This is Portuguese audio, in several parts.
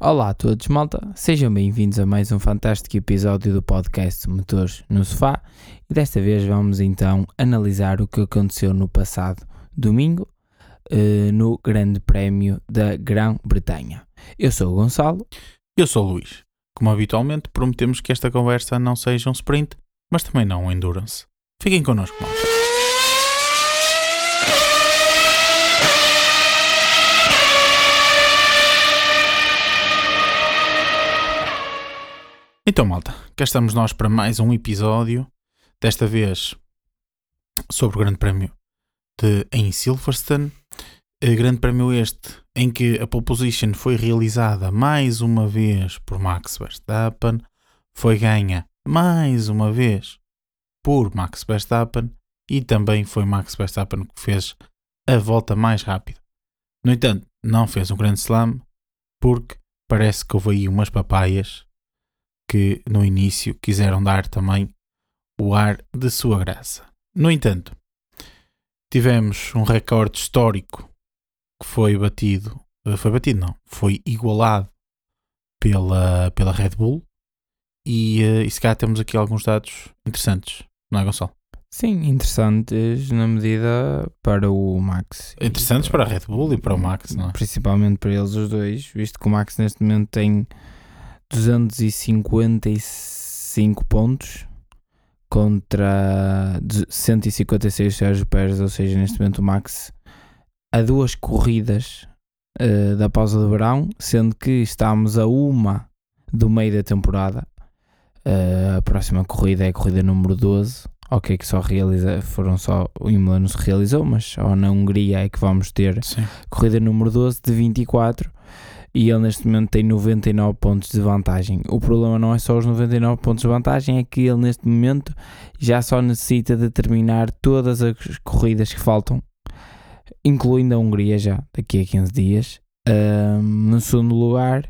Olá a todos, malta. Sejam bem-vindos a mais um fantástico episódio do podcast Motores no Sofá. E desta vez vamos então analisar o que aconteceu no passado domingo eh, no Grande Prémio da Grã-Bretanha. Eu sou o Gonçalo. Eu sou o Luís. Como habitualmente, prometemos que esta conversa não seja um sprint, mas também não um endurance. Fiquem connosco, malta. Então, malta, cá estamos nós para mais um episódio. Desta vez sobre o Grande Prémio de, em Silverstone. Eh, Grande Prémio este em que a pole position foi realizada mais uma vez por Max Verstappen, foi ganha mais uma vez por Max Verstappen e também foi Max Verstappen que fez a volta mais rápida. No entanto, não fez um grande slam porque parece que houve aí umas papaias que no início quiseram dar também o ar de sua graça. No entanto, tivemos um recorde histórico que foi batido, eh, foi batido não, foi igualado pela, pela Red Bull e, uh, e se calhar temos aqui alguns dados interessantes, não é Gonçalo? Sim, interessantes na medida para o Max. Interessantes para a Red Bull e para o Max, não é? Principalmente para eles os dois, visto que o Max neste momento tem 255 pontos contra 156 Sérgio Pérez, ou seja, neste momento o Max a duas corridas eh, da pausa de verão, sendo que estamos a uma do meio da temporada. Eh, a próxima corrida é a corrida número 12. Ok, que só realiza, foram só o Imola não se realizou, mas só na Hungria é que vamos ter Sim. corrida número 12 de 24 e ele neste momento tem 99 pontos de vantagem. O problema não é só os 99 pontos de vantagem, é que ele neste momento já só necessita de terminar todas as corridas que faltam, incluindo a Hungria já daqui a 15 dias, no segundo lugar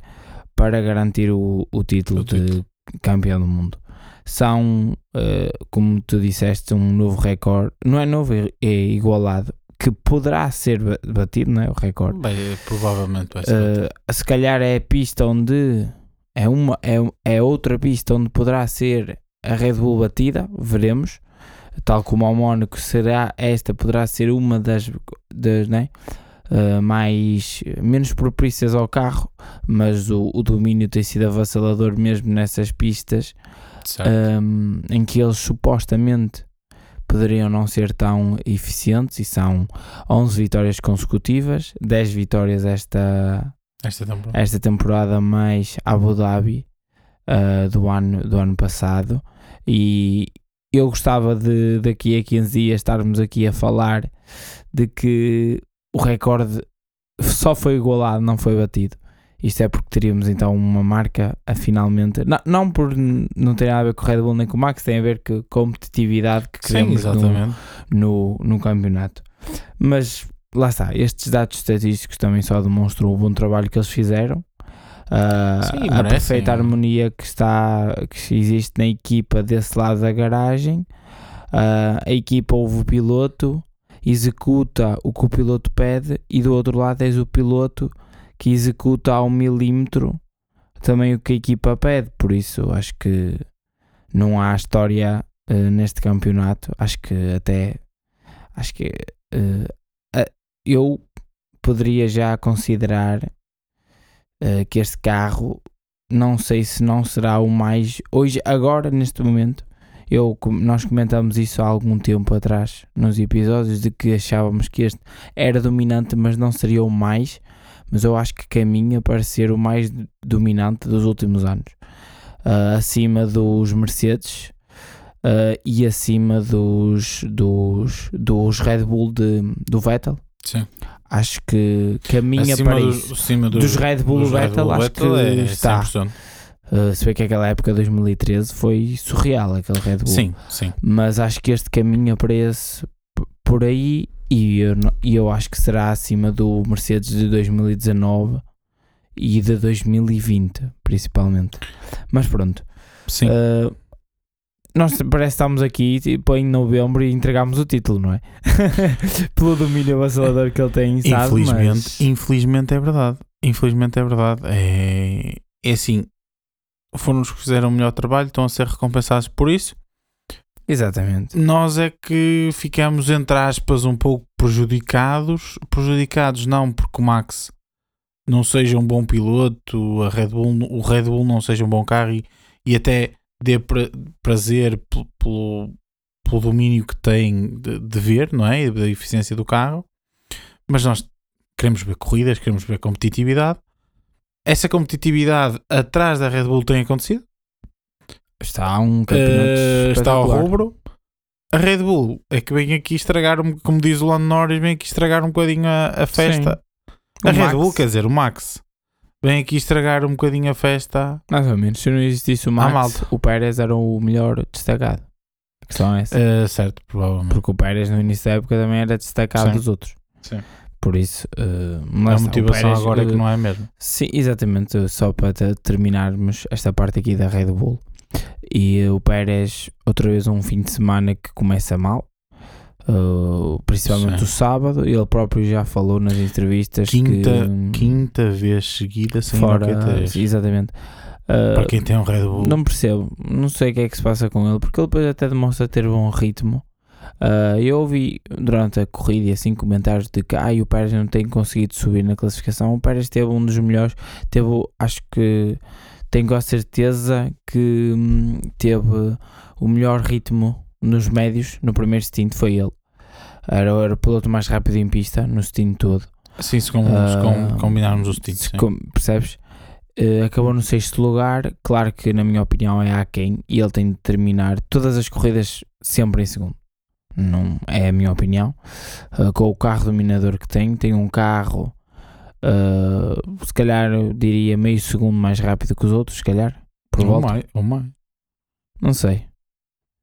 para garantir o, o título O de título. campeão do mundo. São, eh, como tu disseste, um novo recorde, não é novo, é é igualado, que poderá ser ba- batido, não é? O recorde. Bem, provavelmente vai ser. Uh, se calhar é a pista onde é, uma, é, é outra pista onde poderá ser a Red Bull batida, veremos. Tal como ao Mónaco, será esta poderá ser uma das, das né, uh, mais menos propícias ao carro, mas o, o domínio tem sido avassalador mesmo nessas pistas um, em que eles supostamente poderiam não ser tão eficientes e são 11 vitórias consecutivas, 10 vitórias esta, Esta temporada. esta temporada mais Abu Dhabi uh, do, ano, do ano passado e eu gostava de daqui a 15 dias estarmos aqui a falar de que o recorde só foi igualado, não foi batido. Isto é porque teríamos então uma marca a finalmente, não, não por não ter nada a ver com o Red Bull nem com o Max, tem a ver com a competitividade que Sim, queremos no, exatamente. no, no campeonato. Mas lá está, estes dados estatísticos também só demonstram o bom trabalho que eles fizeram. ah, Sim, a perfeita harmonia que está que existe na equipa desse lado da garagem. Ah, a equipa ouve o piloto, executa o que o piloto pede, e do outro lado tens o piloto que executa ao milímetro também o que a equipa pede. Por isso acho que não há história eh, neste campeonato. Acho que até acho que eh, a- eu poderia já considerar eh, que este carro não sei se não será o mais hoje agora neste momento eu, nós comentamos isso há algum tempo atrás nos episódios de que achávamos que este era dominante mas não seria o mais mas eu acho que caminha para ser o mais dominante dos últimos anos Ah, acima dos Mercedes ah, e acima dos, dos, dos Red Bull de, do Vettel Sim. acho que caminha Acima para dos, isso acima dos Red Bull dos Red Vettel, Bull acho Vettel que é está. 100%. Uh, se bem que aquela época de 2013 foi surreal aquele Red Bull. Sim, sim. Mas acho que este caminha para esse por aí e eu, eu acho que será acima do Mercedes de 2019 e de 2020, principalmente. Mas pronto. Sim. Uh, nós parece que estamos aqui tipo, em novembro e entregamos o título, não é? Pelo domínio avassalador que ele tem, sabe? infelizmente, Mas- infelizmente é verdade. Infelizmente é verdade. É, é assim, foram os que fizeram o melhor trabalho, estão a ser recompensados por isso. Exatamente. Nós é que ficamos, entre aspas, um pouco prejudicados. Prejudicados não porque o Max não seja um bom piloto, a Red Bull, o Red Bull não seja um bom carro e, e até dê pra, prazer pelo, pelo, domínio que tem de, de ver, não é? E da eficiência do carro. Mas nós queremos ver corridas, queremos ver competitividade. Essa competitividade atrás da Red Bull tem acontecido. Está um campeonato Eh, está ao rubro. A Red Bull é que vem aqui estragar, como diz o Lando Norris, vem aqui estragar um bocadinho a, a festa. A Red Max- Bull, quer dizer, o Max, vem aqui estragar um bocadinho a festa. Mais ou menos. Se não existisse o Max, malta. o Pérez era o melhor destacado. A questão é essa. Eh, certo, provavelmente. Porque o Pérez no início da época também era destacado Sim. dos outros. Sim. Por isso, a lá está, o motivação Pérez, agora é que não é mesmo. Sim, exatamente. Só para te- terminarmos esta parte aqui da Red Bull. E o Pérez, outra vez, um fim de semana que começa mal. Uh, principalmente Sim. o sábado, ele próprio já falou nas entrevistas Quinta, que quinta vez seguida sem fora, Q3. exatamente. Uh, Para quem tem um Red Bull. não percebo, não sei o que é que se passa com ele, porque ele depois até demonstra ter bom ritmo. Uh, eu ouvi durante a corrida assim comentários de que ai, o Pérez não tem conseguido subir na classificação. O Pérez teve um dos melhores, teve, acho que tenho quase certeza que hum, teve o melhor ritmo nos médios no primeiro stint. Foi ele, era, era o piloto mais rápido em pista no stint todo. Sim, se, com, se Ah, com- combinarmos os títulos. Se sim. com- percebes? Eh, acabou no sexto lugar. Claro que, na minha opinião, é aquém e ele tem de terminar todas as corridas sempre em segundo. Não é a minha opinião. Eh, com o carro dominador que tem, tem um carro, eh, se calhar diria meio segundo mais rápido que os outros, se calhar, por Ou volta. mais, ou mais. Não sei.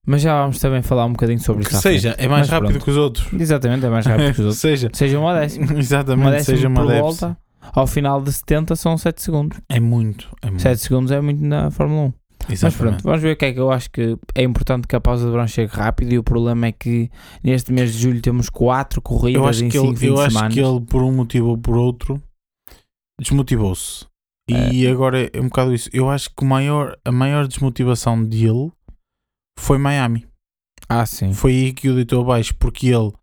Mas já vamos também falar um bocadinho sobre Que isso. seja, frente. é mais Mas rápido pronto. que os outros. Exatamente, é mais rápido que os outros. seja, Seja uma décima. Uma exatamente, décima seja uma décima. volta. Ao final de 70 são 7 segundos. É muito, é muito. 7 segundos é muito na Fórmula 1. Mas Exatamente. pronto, vamos ver o que é que eu acho que é importante que a pausa de verão chegue rápido e o problema é que neste mês de julho temos 4 corridas eu acho em que 5 ele, fins eu acho semana. que ele, por um motivo ou por outro, desmotivou-se. E agora é um bocado isso. Eu acho que o maior, a maior desmotivação dele foi Miami. Ah, sim. Foi aí que o deitou abaixo, porque ele.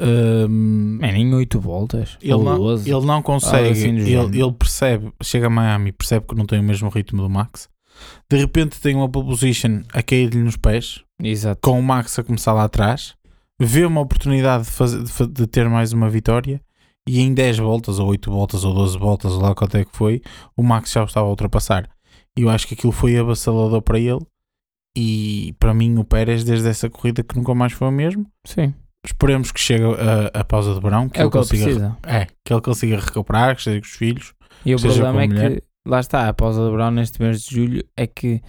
hum, É nem 8 voltas. ele, não, 12. ele não consegue, assim do género. ele, ele percebe, chega a Miami percebe que não tem o mesmo ritmo do Max. De repente tem uma pole position a cair-lhe nos pés, Exato. com o Max a começar lá atrás, vê uma oportunidade de, fazer, de, fa- de ter mais uma vitória e em 10 voltas, ou 8 voltas, ou 12 voltas, ou lá quanto é que foi, o Max já o estava a ultrapassar. E eu acho que aquilo foi avassalador para ele. E para mim, o Pérez, desde essa corrida, que nunca mais foi o mesmo. Sim. Esperemos que chegue a, a pausa de verão, que É ele consiga é, que ele consiga recuperar, que esteja com os filhos. E o problema é que, lá está, a pausa de verão neste mês de julho é que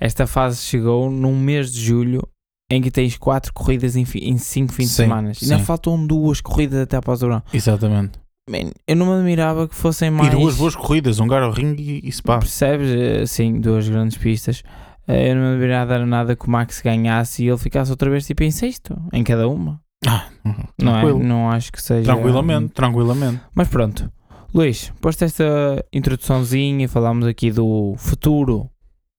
esta fase chegou num mês de julho em que tens 4 corridas em 5 fins de Sim, semana. Ainda faltam duas corridas até a pausa de verão. Exatamente. Man, eu não me admirava que fossem mais. E duas boas corridas, um Garo Ring e, e Spa. Percebes? Eh, Sim, duas grandes pistas. Eh, Eu não me admirava nada que o Max ganhasse e ele ficasse outra vez tipo em sexto, em cada uma. Ah, Não é? Não acho que seja. Tranquilamente, tranquilamente. Mas pronto. Luís, posto esta introduçãozinha, falámos aqui do futuro.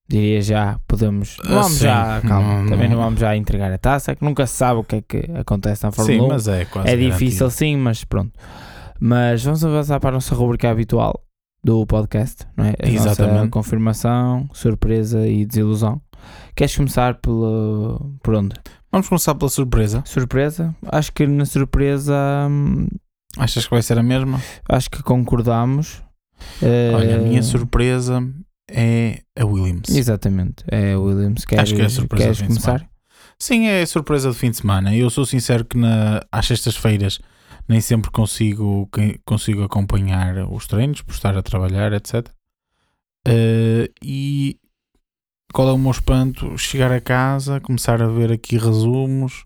Diria já, podemos. Não vamos já, calma. Não, Também não. vamos já entregar a taça, que nunca se sabe o que é que acontece na Fórmula Sim, 1. mas é quase É garantido. difícil sim, mas pronto. Mas vamos avançar para a nossa rubrica habitual do podcast, não é? A Exatamente. confirmação, surpresa e desilusão. Queres começar pelo, por onde? Vamos começar pela surpresa. Surpresa? Acho que na surpresa hum, Achas que vai ser a mesma? acho que concordamos. Eh, Olha, a minha surpresa é a Williams. Exatamente, é o Williams. Queres, Acho que é a surpresa queres do fim de começar? Sim, é a surpresa de fim de semana. Eu sou sincero que na, às sextas-feiras nem sempre consigo, consigo acompanhar os treinos por estar a trabalhar, etc. Eh, e qual é o meu espanto? Chegar a casa, começar a ver aqui resumos,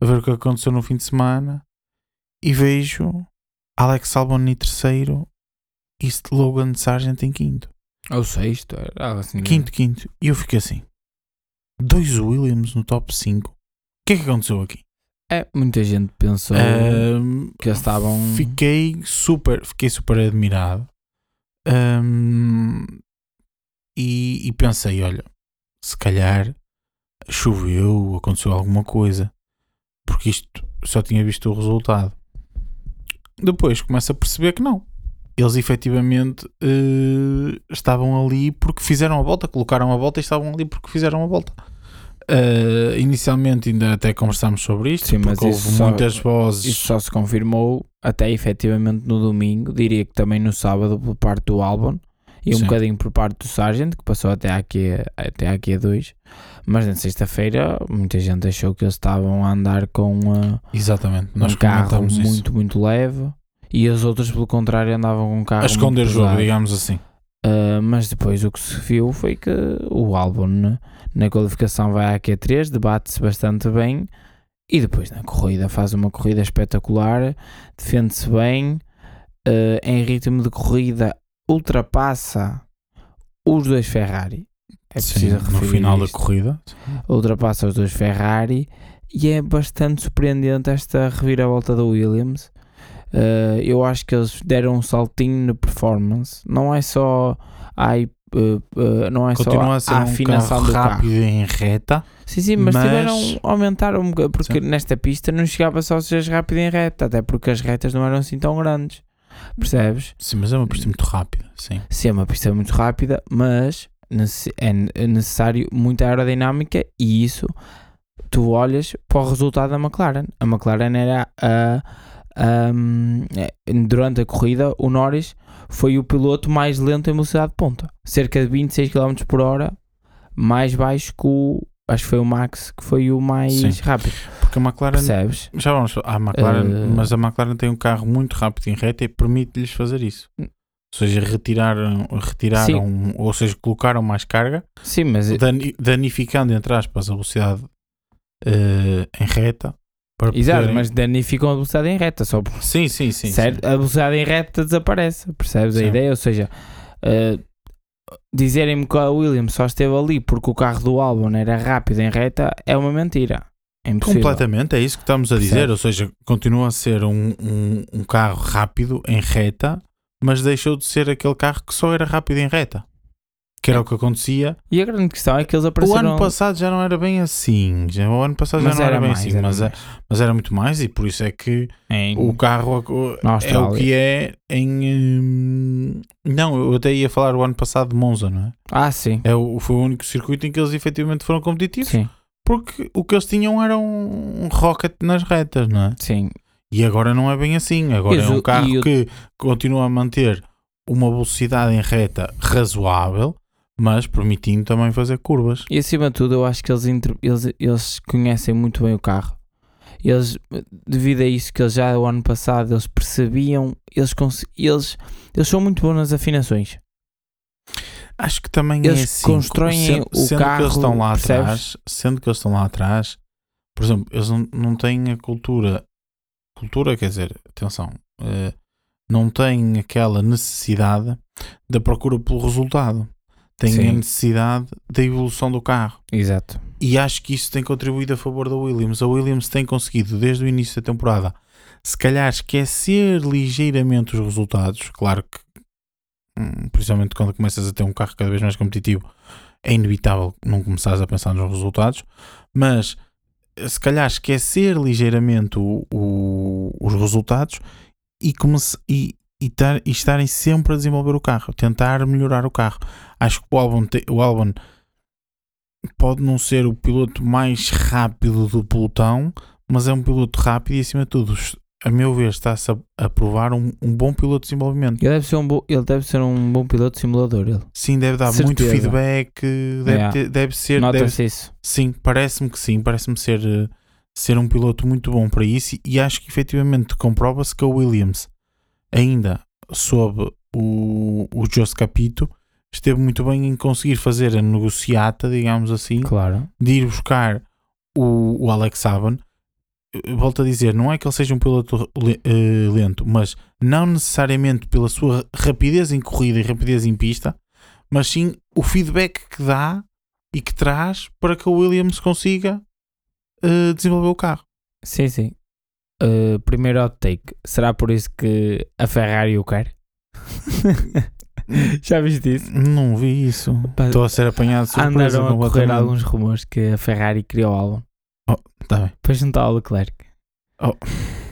a ver o que aconteceu no fim de semana e vejo Alex Albon em terceiro e Logan Sargent em quinto. Ou sexto, algo assim. Quinto, quinto. E eu fiquei assim: dois Williams no top 5. O que é que aconteceu aqui? É, muita gente pensou Ahm, que eles estavam. Fiquei super, fiquei super admirado. Hum, e, e pensei, olha, se calhar choveu, aconteceu alguma coisa, porque isto só tinha visto o resultado. Depois começa a perceber que não. Eles efetivamente eh, estavam ali porque fizeram a volta, colocaram a volta e estavam ali porque fizeram a volta. Eh, inicialmente ainda até conversámos sobre isto, Sim, mas houve isso só- muitas vozes. Isso só se confirmou até efetivamente no domingo, diria que também no sábado por parte do Albon e um Sim. bocadinho por parte do Sargent, que passou até aqui, a- até aqui a dois. Mas na sexta-feira muita gente achou que eles estavam a andar com uh, Exatamente, nós um carro comentamos isso. muito, muito leve e as outras, pelo contrário, andavam com um carro A esconder jogo, digamos assim. Uh, mas depois o que se viu foi que o Albon na, na qualificação vai à Q3, debate-se bastante bem e depois na corrida faz uma corrida espetacular, defende-se bem, uh, em ritmo de corrida ultrapassa os dois Ferrari. É Sim, preciso no referir final da isto. corrida. ultrapassa os dois Ferrari e é bastante surpreendente esta reviravolta da Williams. Uh, eu acho que eles deram um saltinho na performance. Não é só ai, uh, não é Continua só a a um afinação carro do carro. rápido em reta. Sim, sim, mas, mas- tiveram aumentaram um bocado, porque Sim. nesta pista não chegava só a ser rápido em reta, até porque as retas não eram assim tão grandes. Percebes? Sim, mas é uma pista muito rápida. Sim. Sim, é uma pista muito rápida, mas é é necessário muita aerodinâmica e isso tu olhas para o resultado da McLaren. A McLaren era a, a- é, durante a corrida o Norris foi o piloto mais lento em velocidade de ponta, cerca de 26 km por hora, mais baixo que o acho que foi o Max que foi o mais Sim. rápido. Porque a McLaren. Percebes? Já vamos. A McLaren, Eh, mas a McLaren tem um carro muito rápido em reta e permite-lhes fazer isso. Ou seja, retiraram, retiraram ou seja, colocaram mais carga, Sim, mas dani- danificando, entre aspas, a velocidade eh, em reta. Para exato, poderem- mas danificam a velocidade em reta só Sim, sim, sim. certo? A velocidade em reta desaparece, percebes a Sim. ideia? Ou seja, uh, dizerem-me que a Williams só esteve ali porque o carro do Albon era rápido em reta é uma mentira. É. Completamente, é isso que estamos a dizer. Percebe? Ou seja, continua a ser um, um, um carro rápido em reta, mas deixou de ser aquele carro que só era rápido em reta. Que era o que acontecia. E a grande questão é que eles O apareceram. ano passado já não era bem assim. Já, o ano passado mas já não era, bem mais, assim, era mas, é- mais. mas era muito mais e por isso é que Em- o carro o- é o que é em. hum, não, eu até ia falar o ano passado de Monza, não é? Ah, sim. é o, foi o único circuito em que eles efetivamente foram competitivos Sim, porque o que eles tinham era um rocket nas retas, não é? sim. E agora não é bem assim. Agora é um carro e o- que continua a manter uma velocidade em reta razoável, mas permitindo também fazer curvas. E acima de tudo, eu acho que eles, eles, eles conhecem muito bem o carro. Eles, devido a isso que eles já o ano passado eles percebiam, eles, eles, eles são muito bons nas afinações. Acho que também Eles é assim. constroem sendo, o sendo carro, que eles estão lá percebes? atrás, sendo que eles estão lá atrás, por exemplo, eles não, não têm a cultura, cultura quer dizer, atenção, eh, não têm aquela necessidade da procura pelo resultado. Têm Sim. a necessidade da evolução do carro. Exato. E acho que isso tem contribuído a favor da Williams. A Williams tem conseguido, desde o início da temporada, se calhar esquecer ligeiramente os resultados. Claro que, hum, principalmente quando começas a ter um carro cada vez mais competitivo, é inevitável não começares a pensar nos resultados. Mas se calhar esquecer ligeiramente o- o- os resultados e, comece- e, e, tar- e estarem sempre a desenvolver o carro, tentar melhorar o carro. Acho que o Albon, te- o pode não ser o piloto mais rápido do pelotão, mas é um piloto rápido e acima de tudo, a meu ver, está-se a, a provar um, um bom piloto de desenvolvimento. Ele deve ser um, bo- ele deve ser um bom piloto de simulador. Ele. Sim, deve dar Certeza. muito feedback, deve, Yeah. ter- deve ser, Nota-se isso. sim, parece-me que sim, parece-me ser, eh, ser um piloto muito bom para isso e, e acho que efetivamente comprova-se que a Williams, ainda sob o, o Jos Capito, esteve muito bem em conseguir fazer a negociata, digamos assim, Claro. de ir buscar o, o Alex Saban. Volto a dizer, não é que ele seja um piloto eh, lento, mas não necessariamente pela sua rapidez em corrida e rapidez em pista, mas sim o feedback que dá e que traz para que o Williams consiga eh, desenvolver o carro. Sim, sim. Uh, primeiro hot take. Será por isso que a Ferrari o quer? Já viste isso? Não vi isso. Estou a ser apanhado surpresa. Andaram a correr alguns rumores que a Ferrari criou o álbum Tá bem. para juntar ao Leclerc. Oh.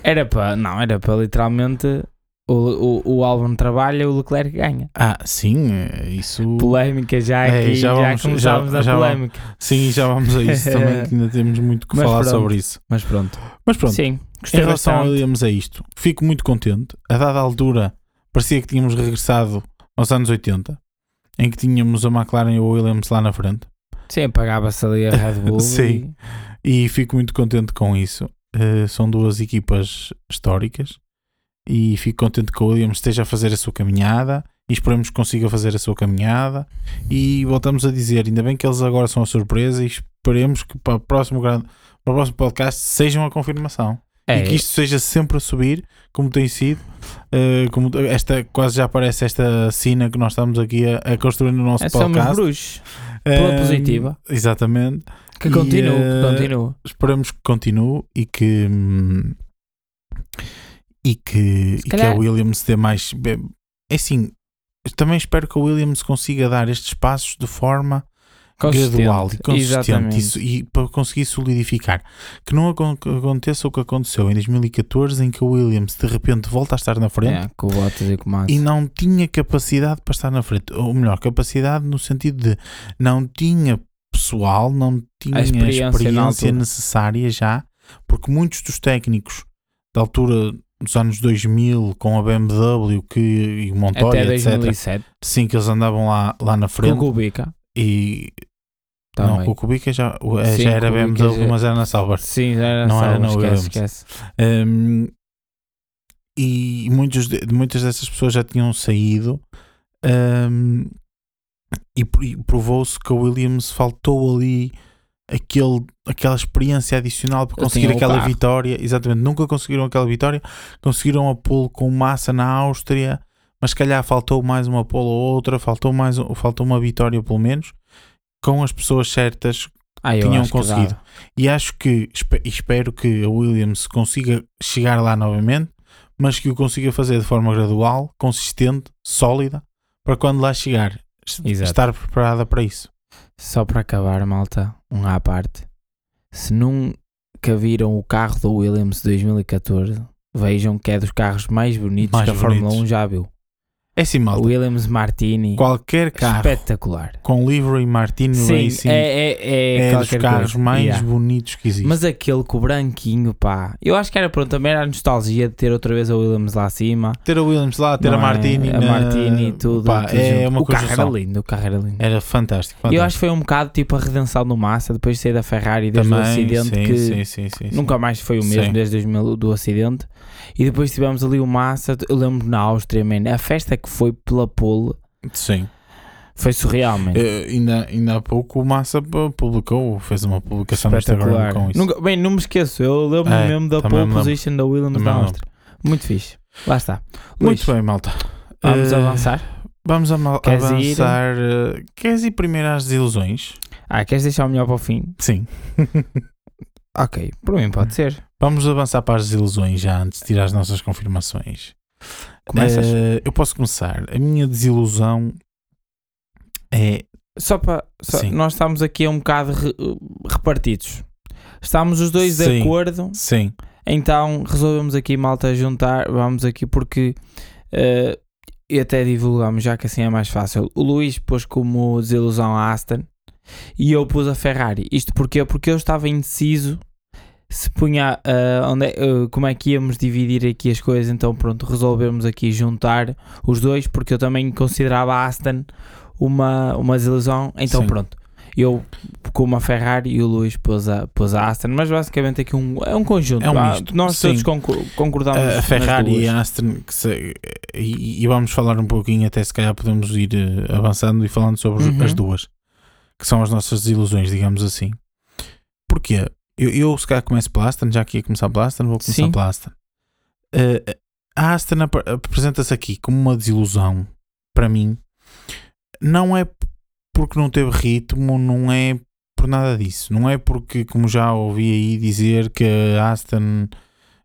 Era para, não, era para literalmente o, o, o álbum trabalha, o Leclerc ganha. Ah, sim, é, isso. Polémica já É, aqui, já já, vamos- começámos já- a já polémica. Sim, já vamos a isso também, que ainda temos muito que Mas falar pronto. sobre isso. Mas pronto. Mas pronto, Sim, em relação bastante. Williams, é isto. Fico muito contente. A dada altura, parecia que tínhamos regressado aos anos 80, em que tínhamos a McLaren e o Williams lá na frente. Sim, pagava-se ali a Red Bull. Sim. E fico muito contente com isso. Eh, são duas equipas históricas e fico contente que o Williams esteja a fazer a sua caminhada e esperemos que consiga fazer a sua caminhada. E voltamos a dizer, ainda bem que eles agora são a surpresa e esperemos que para o próximo, grande, para o próximo podcast sejam a confirmação. É, E que isto seja sempre a subir, como tem sido. Eh, como esta quase já parece esta sina que nós estamos aqui a, a construir no nosso é podcast. bruxos. Pela Eh, positiva. Exatamente Que e, continue, eh, que continue. esperamos que continue e que hum, e que, e que a calhar- Williams dê mais é assim também espero que a Williams consiga dar estes passos de forma gradual e consistente isso, e para conseguir solidificar. Que não aconteça o que aconteceu em 2014 em que a Williams de repente volta a estar na frente É, o e o e não tinha capacidade para estar na frente. Ou melhor, capacidade no sentido de não tinha pessoal, não tinha A a experiência experiência, necessária já, porque muitos dos técnicos da altura dos anos 2000 com a BMW que, e o Montoya, Até etc. 2007. Sim, que eles andavam lá, lá na Com o frente Kubica. e não, Também. com o Kubica já, eh, Sim, já era BMW, já- mas era na Sauber. Sim, já era Não só, era na esquece, esquece. Um, e muitos de, muitas dessas pessoas já tinham saído um, e, pr- e provou-se que a Williams faltou ali aquele, aquela experiência adicional para conseguir aquela carro. vitória. Exatamente, nunca conseguiram aquela vitória. Conseguiram a pole com massa na Áustria, mas se calhar faltou mais uma pole ou outra, faltou, mais, faltou uma vitória pelo menos, com as pessoas certas Ah, tinham conseguido. e acho que espe- espero que a Williams consiga chegar lá novamente, mas que o consiga fazer de forma gradual, consistente, sólida, para quando lá chegar Exato. estar preparada para isso. Só para acabar, malta, um à parte. Se nunca viram o carro do Williams de 2014, vejam que é dos carros mais bonitos Mais que a Fórmula bonitos. 1 já viu. É O malta. Williams Martini, Qualquer carro espetacular. com livery Martini Sim, Racing é, é, é, é, dos carros coisa. mais Yeah. bonitos que existem. Mas aquele com o branquinho, pá. Eu acho que era pronto, também era a nostalgia de ter outra vez a Williams lá acima. ter a Williams lá, ter Não a é? Martini, a na- Martini e tudo. pá, tudo é junto. uma o carro era lindo, o carro era lindo. Era fantástico. E eu fantástico. acho que foi um bocado tipo a redenção do Massa depois de sair da Ferrari desde o Também, acidente sim, que sim, sim, sim, sim. nunca mais foi o mesmo Sim. desde 2000 do acidente. E depois tivemos ali o Massa, eu lembro na Áustria, man, a festa que foi pela pole Sim. foi surreal, man. Eh, ainda, ainda há pouco o Massa pu- publicou, fez uma publicação no Instagram Espetacular. com isso. Nunca, bem, não me esqueço, eu lembro É, mesmo da pole me position da Williams lembro. Áustria. Muito fixe. Lá está. Muito Luís, bem, malta. Vamos Eh, avançar? Vamos ama- Queres ir? avançar. eh, Queres ir primeiro às desilusões? Ah, queres deixar o melhor para o fim? Sim. Ok, por mim pode ser. Vamos avançar para as desilusões já antes de tirar as nossas confirmações. Começas? Eh, eu posso começar. A minha desilusão é. Só para. só- nós estamos aqui um bocado re- repartidos. Estamos os dois de Sim. acordo, Sim. então resolvemos aqui, malta, juntar. Vamos aqui porque. eh, e até divulgamos, já que assim é mais fácil. O Luís pôs como desilusão a Aston e eu pus a Ferrari. Isto porquê? Porque eu estava indeciso se punha ah, onde é- ah, como é que íamos dividir aqui as coisas. Então, pronto, resolvemos aqui juntar os dois, porque eu também considerava a Aston uma, uma desilusão. Então, Sim. pronto, eu com uma Ferrari e o Luís pôs a, pôs a Aston, mas basicamente aqui um, é um conjunto. É um Ah, Nós sim. todos concor- concordamos. A nas Ferrari e a Aston. se- e, e vamos falar um pouquinho, até se calhar podemos ir eh, avançando e falando sobre Uhum. as duas, que são as nossas desilusões, digamos assim. Porquê? Eu, eu se calhar começo pela Aston, já que ia começar pela Aston, vou começar Sim. pela Aston. Eh, a Aston ap- apresenta-se aqui como uma desilusão para mim. Não é porque não teve ritmo, não é por nada disso. Não é porque, como já ouvi aí dizer, que a Aston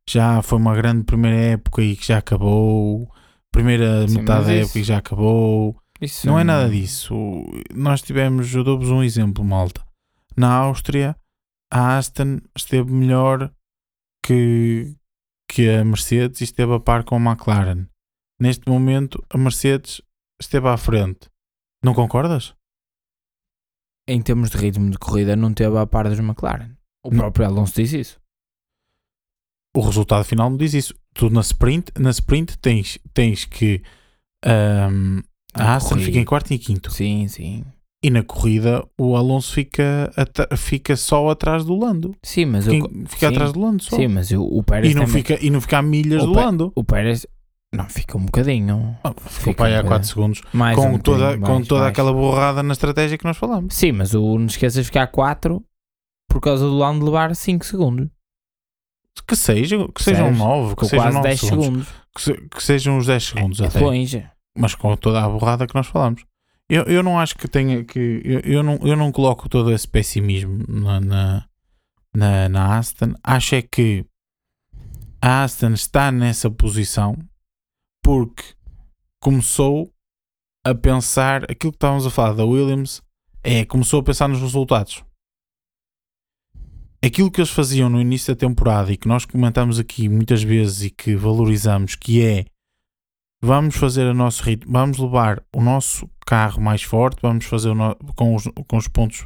já foi uma grande primeira época e que já acabou, primeira Sim, metade mas da isso- época e já acabou. Isso Não é nada disso. O- Nós tivemos, eu dou-vos um exemplo, malta. Na Áustria, a Aston esteve melhor que, que a Mercedes e esteve a par com a McLaren. Neste momento, a Mercedes esteve à frente. Não concordas? Em termos de ritmo de corrida, não teve a par dos McLaren. O Não. próprio Alonso disse isso. O resultado final não diz isso. Tu na sprint, na sprint tens, tens que ahm, a Aston fica em quarto e em quinto. Sim, sim. E na corrida o Alonso fica, fica só atrás do Lando. Sim, mas Fica, o, fica sim. atrás do Lando só. sim, mas o, o Pérez E não, também- fica, e não fica a milhas do Lando. O Pérez não fica um bocadinho. Ah, Ficou para aí um há 4 bocadinho. segundos. Mais Com um toda, bocadinho, com mais, toda mais. aquela borrada na estratégia que nós falamos. Sim, mas o, não esqueças de ficar 4 por causa do Lando levar 5 segundos. Que sejam, que sejam Percebes? 9, que sejam quase 9 10 segundos. segundos. Que, se- que sejam os 10 segundos É até. longe. Mas com toda a borrada que nós falamos. Eu, eu não acho que tenha que. Eu, eu, não, eu não coloco todo esse pessimismo na, na, na, na Aston. Acho é que a Aston está nessa posição porque começou a pensar aquilo que estávamos a falar da Williams é começou a pensar nos resultados. Aquilo que eles faziam no início da temporada e que nós comentamos aqui muitas vezes e que valorizamos, que é vamos fazer o nosso ritmo, vamos levar o nosso carro mais forte, vamos fazer no- com, os, com os pontos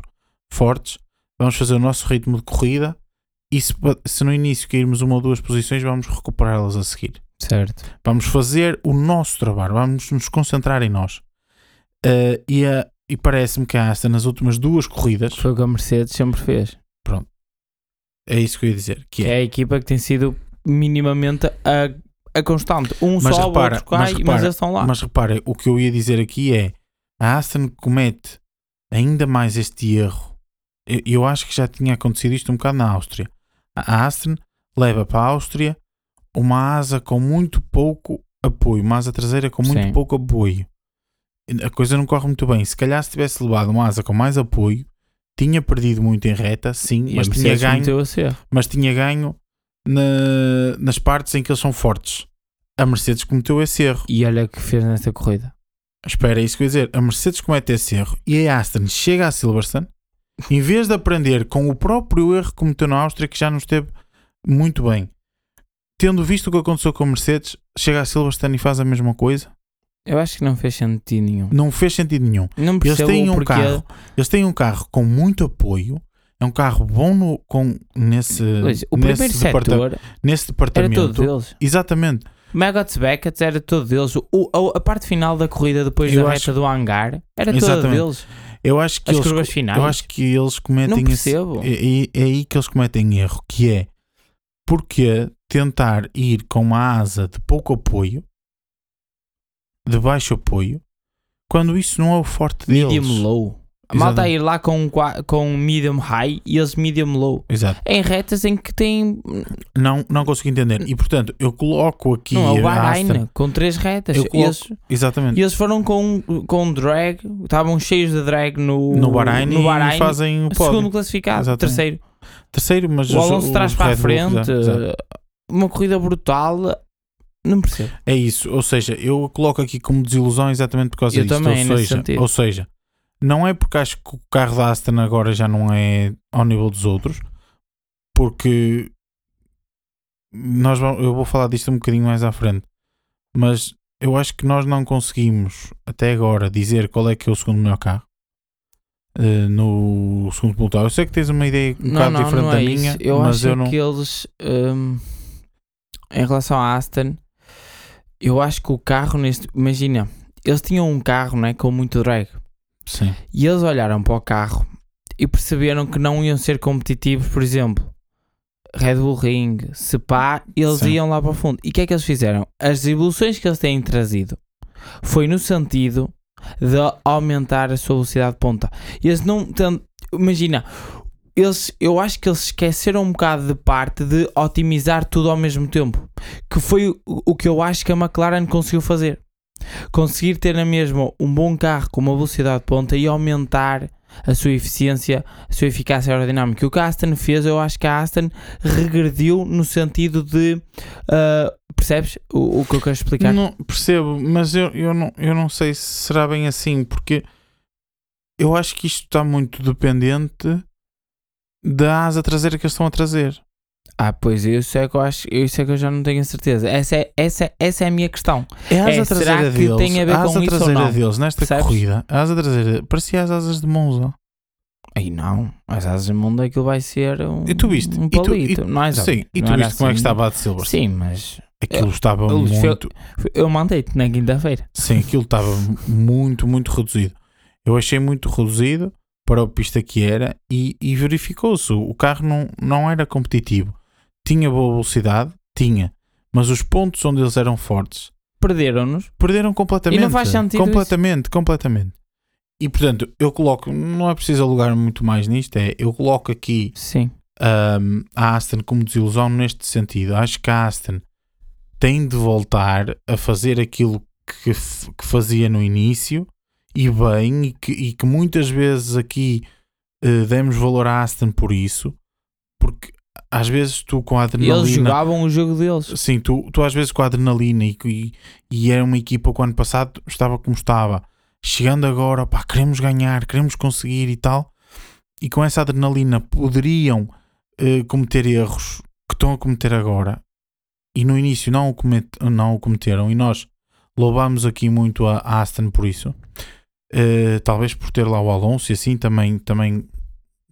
fortes, vamos fazer o nosso ritmo de corrida e se, se no início cairmos uma ou duas posições, vamos recuperá-las a seguir. Certo. Vamos fazer o nosso trabalho, vamos nos concentrar em nós. Uh, e e parece-me que a Aston nas últimas duas corridas, Foi o que a Mercedes sempre fez. é isso que eu ia dizer, Que é, é a equipa que tem sido minimamente a, a constante. Um Mas só, repara, outro cai, mas mas, repara, eles estão lá. Mas reparem, o que eu ia dizer aqui é a Aston comete ainda mais este erro. Eu, eu acho que já tinha acontecido isto um bocado na Áustria. A Aston leva para a Áustria uma asa com muito pouco apoio, uma asa traseira com muito Sim. pouco apoio. A coisa não corre muito bem. Se calhar se tivesse levado uma asa com mais apoio, tinha perdido muito em reta, sim, E mas tinha ganho mas tinha ganho na- nas partes em que eles são fortes. A Mercedes cometeu esse erro. E olha o que fez nesta corrida. Espera, é isso que eu ia dizer. A Mercedes comete esse erro e a Aston chega a Silverstone, em vez de aprender com o próprio erro que cometeu na Áustria, que já não esteve muito bem, tendo visto o que aconteceu com a Mercedes, chega a Silverstone e faz a mesma coisa, Eu acho que não fez sentido nenhum. não fez sentido nenhum. Não Eles têm um porquê. carro, eles têm um carro com muito apoio, é um carro bom no, com, nesse, Pois, o nesse, primeiro departa- setor nesse era departamento. todo deles. Exatamente. Maggots Beckett era todo deles. O, a, a parte final da corrida depois Eu da acho- reta do hangar era toda deles. Eu acho que As eles, finais. eu acho que eles cometem não esse, percebo. é, é- é aí que eles cometem erro, que é porque tentar ir com uma asa de pouco apoio, de baixo apoio, quando isso não é o forte deles. medium low. A malta a ir lá com, com medium high e eles medium low. Exato. Em retas em que tem. Não, não consigo entender. E portanto, eu coloco aqui não, é o Bahrein Aston- com três retas. E coloco- eles, Exatamente. e eles foram com, com drag, estavam cheios de drag no, no Bahrein, no Bahrein e fazem o segundo pódio. classificado, Exatamente. terceiro. Terceiro, mas O Alonso o traz para a frente, exato. uma corrida brutal. Não percebo. É isso, ou seja, eu coloco aqui como desilusão exatamente por causa Eu disto. também, ou, seja, ou seja, não é porque acho que o carro da Aston agora já não é ao nível dos outros, porque nós vamos, eu vou falar disto um bocadinho mais à frente, mas eu acho que nós não conseguimos até agora dizer qual é que é o segundo melhor carro. eh, no segundo pelotão. Eu sei que tens uma ideia um não, bocado não, diferente não da é minha, isso. Eu mas acho eu não. que eles, hum, em relação à Aston, eu acho que o carro neste. Imagina, eles tinham um carro né, com muito drag Sim, e eles olharam para o carro e perceberam que não iam ser competitivos, por exemplo. Red Bull Ring, Spa, eles Sim. iam lá para o fundo. E o que é que eles fizeram? As evoluções que eles têm trazido foi no sentido de aumentar a sua velocidade de ponta. Eles não. Imagina, eles, eu acho que eles esqueceram um bocado de parte de otimizar tudo ao mesmo tempo. Que foi o, o que eu acho que a McLaren conseguiu fazer. Conseguir ter na mesma um bom carro com uma velocidade de ponta e aumentar a sua eficiência, a sua eficácia aerodinâmica. O que a Aston fez, eu acho que a Aston regrediu no sentido de. ah, Percebes o, o que eu quero explicar? Não, percebo, mas eu, eu, não, eu não sei se será bem assim, porque eu acho que isto está muito dependente da asa traseira que eles estão a trazer. Ah, pois isso é que eu acho, isso é que eu já não tenho certeza. Essa é, essa, essa é a minha questão. É a asa É, será traseira que deles. tem a ver a asa com isso ou não? deles nesta Percebes? corrida, a asa traseira parecia as asas de Monza. Aí não, as asas do mundo aquilo vai ser um, E tu viste? um E tu- palito. e- não é exato. Sim, e tu viste como é que assim. estava a de Silverstone? Sim, mas Aquilo estava eu- muito. eu mandei-te na quinta-feira. Sim, aquilo estava muito, muito reduzido. Eu achei muito reduzido para a pista que era e, e verificou-se. O carro não, não era competitivo. Tinha boa velocidade, tinha, mas os pontos onde eles eram fortes Perderam-nos. perderam completamente. E não faz sentido Completamente, completamente. E portanto, eu coloco, não é preciso alugar muito mais nisto, é eu coloco aqui Sim. um, a Aston como desilusão neste sentido. Acho que a Aston tem de voltar a fazer aquilo que, que fazia no início e bem, e que, e que muitas vezes aqui eh, demos valor à Aston por isso, porque às vezes tu com a adrenalina. eles jogavam o jogo deles. Sim, tu, tu às vezes com a adrenalina e, e, e era uma equipa que o ano passado estava como estava, chegando agora, pá, queremos ganhar, queremos conseguir e tal, e com essa adrenalina poderiam eh, cometer erros que estão a cometer agora, e no início não o, comet, não o cometeram, e nós louvámos aqui muito a, a Aston por isso, Eh, talvez por ter lá o Alonso e assim também, também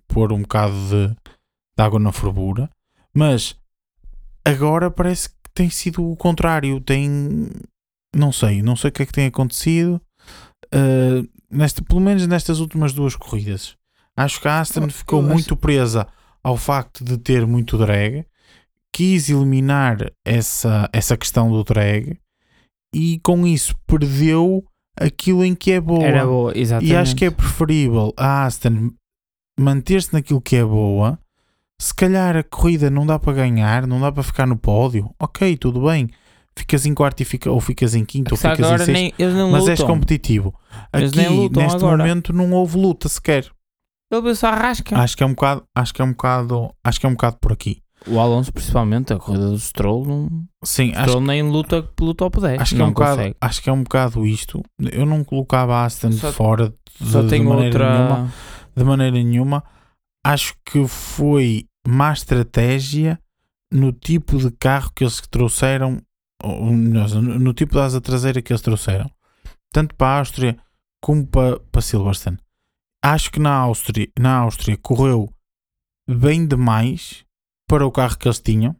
pôr um bocado de, de água na fervura, mas agora parece que tem sido o contrário. Tem. Não sei, não sei o que é que tem acontecido. uh, nesta, pelo menos nestas últimas duas corridas. Acho que a Aston ficou eu acho- muito presa ao facto de ter muito drag. Quis eliminar essa, essa questão do drag e com isso perdeu aquilo em que é boa. Era boa, exatamente. E acho que é preferível a Aston manter-se naquilo que é boa. Se calhar a corrida não dá para ganhar, não dá para ficar no pódio. Ok, tudo bem. Ficas em quarto e fica, ou ficas em quinto ou Só que ficas em sexto. nem, eles não mas lutam. és competitivo. Eles Aqui, nem lutam neste agora. momento, não houve luta sequer. Ele só a rasca. Acho que é um bocado, acho que é um bocado, acho que é um bocado por aqui. O Alonso, principalmente, a corrida do Stroll, não, Sim, acho, Stroll nem luta pelo top 10. acho que é não um bocado, acho que é um bocado isto. Eu não colocava a Aston Só- fora de, Só de tem maneira outra. nenhuma. de maneira nenhuma. Acho que foi má estratégia no tipo de carro que eles trouxeram, ou no tipo de asa traseira que eles trouxeram, tanto para a Áustria como para, para Silverstone. Acho que na Áustria, na Áustria correu bem demais para o carro que eles tinham,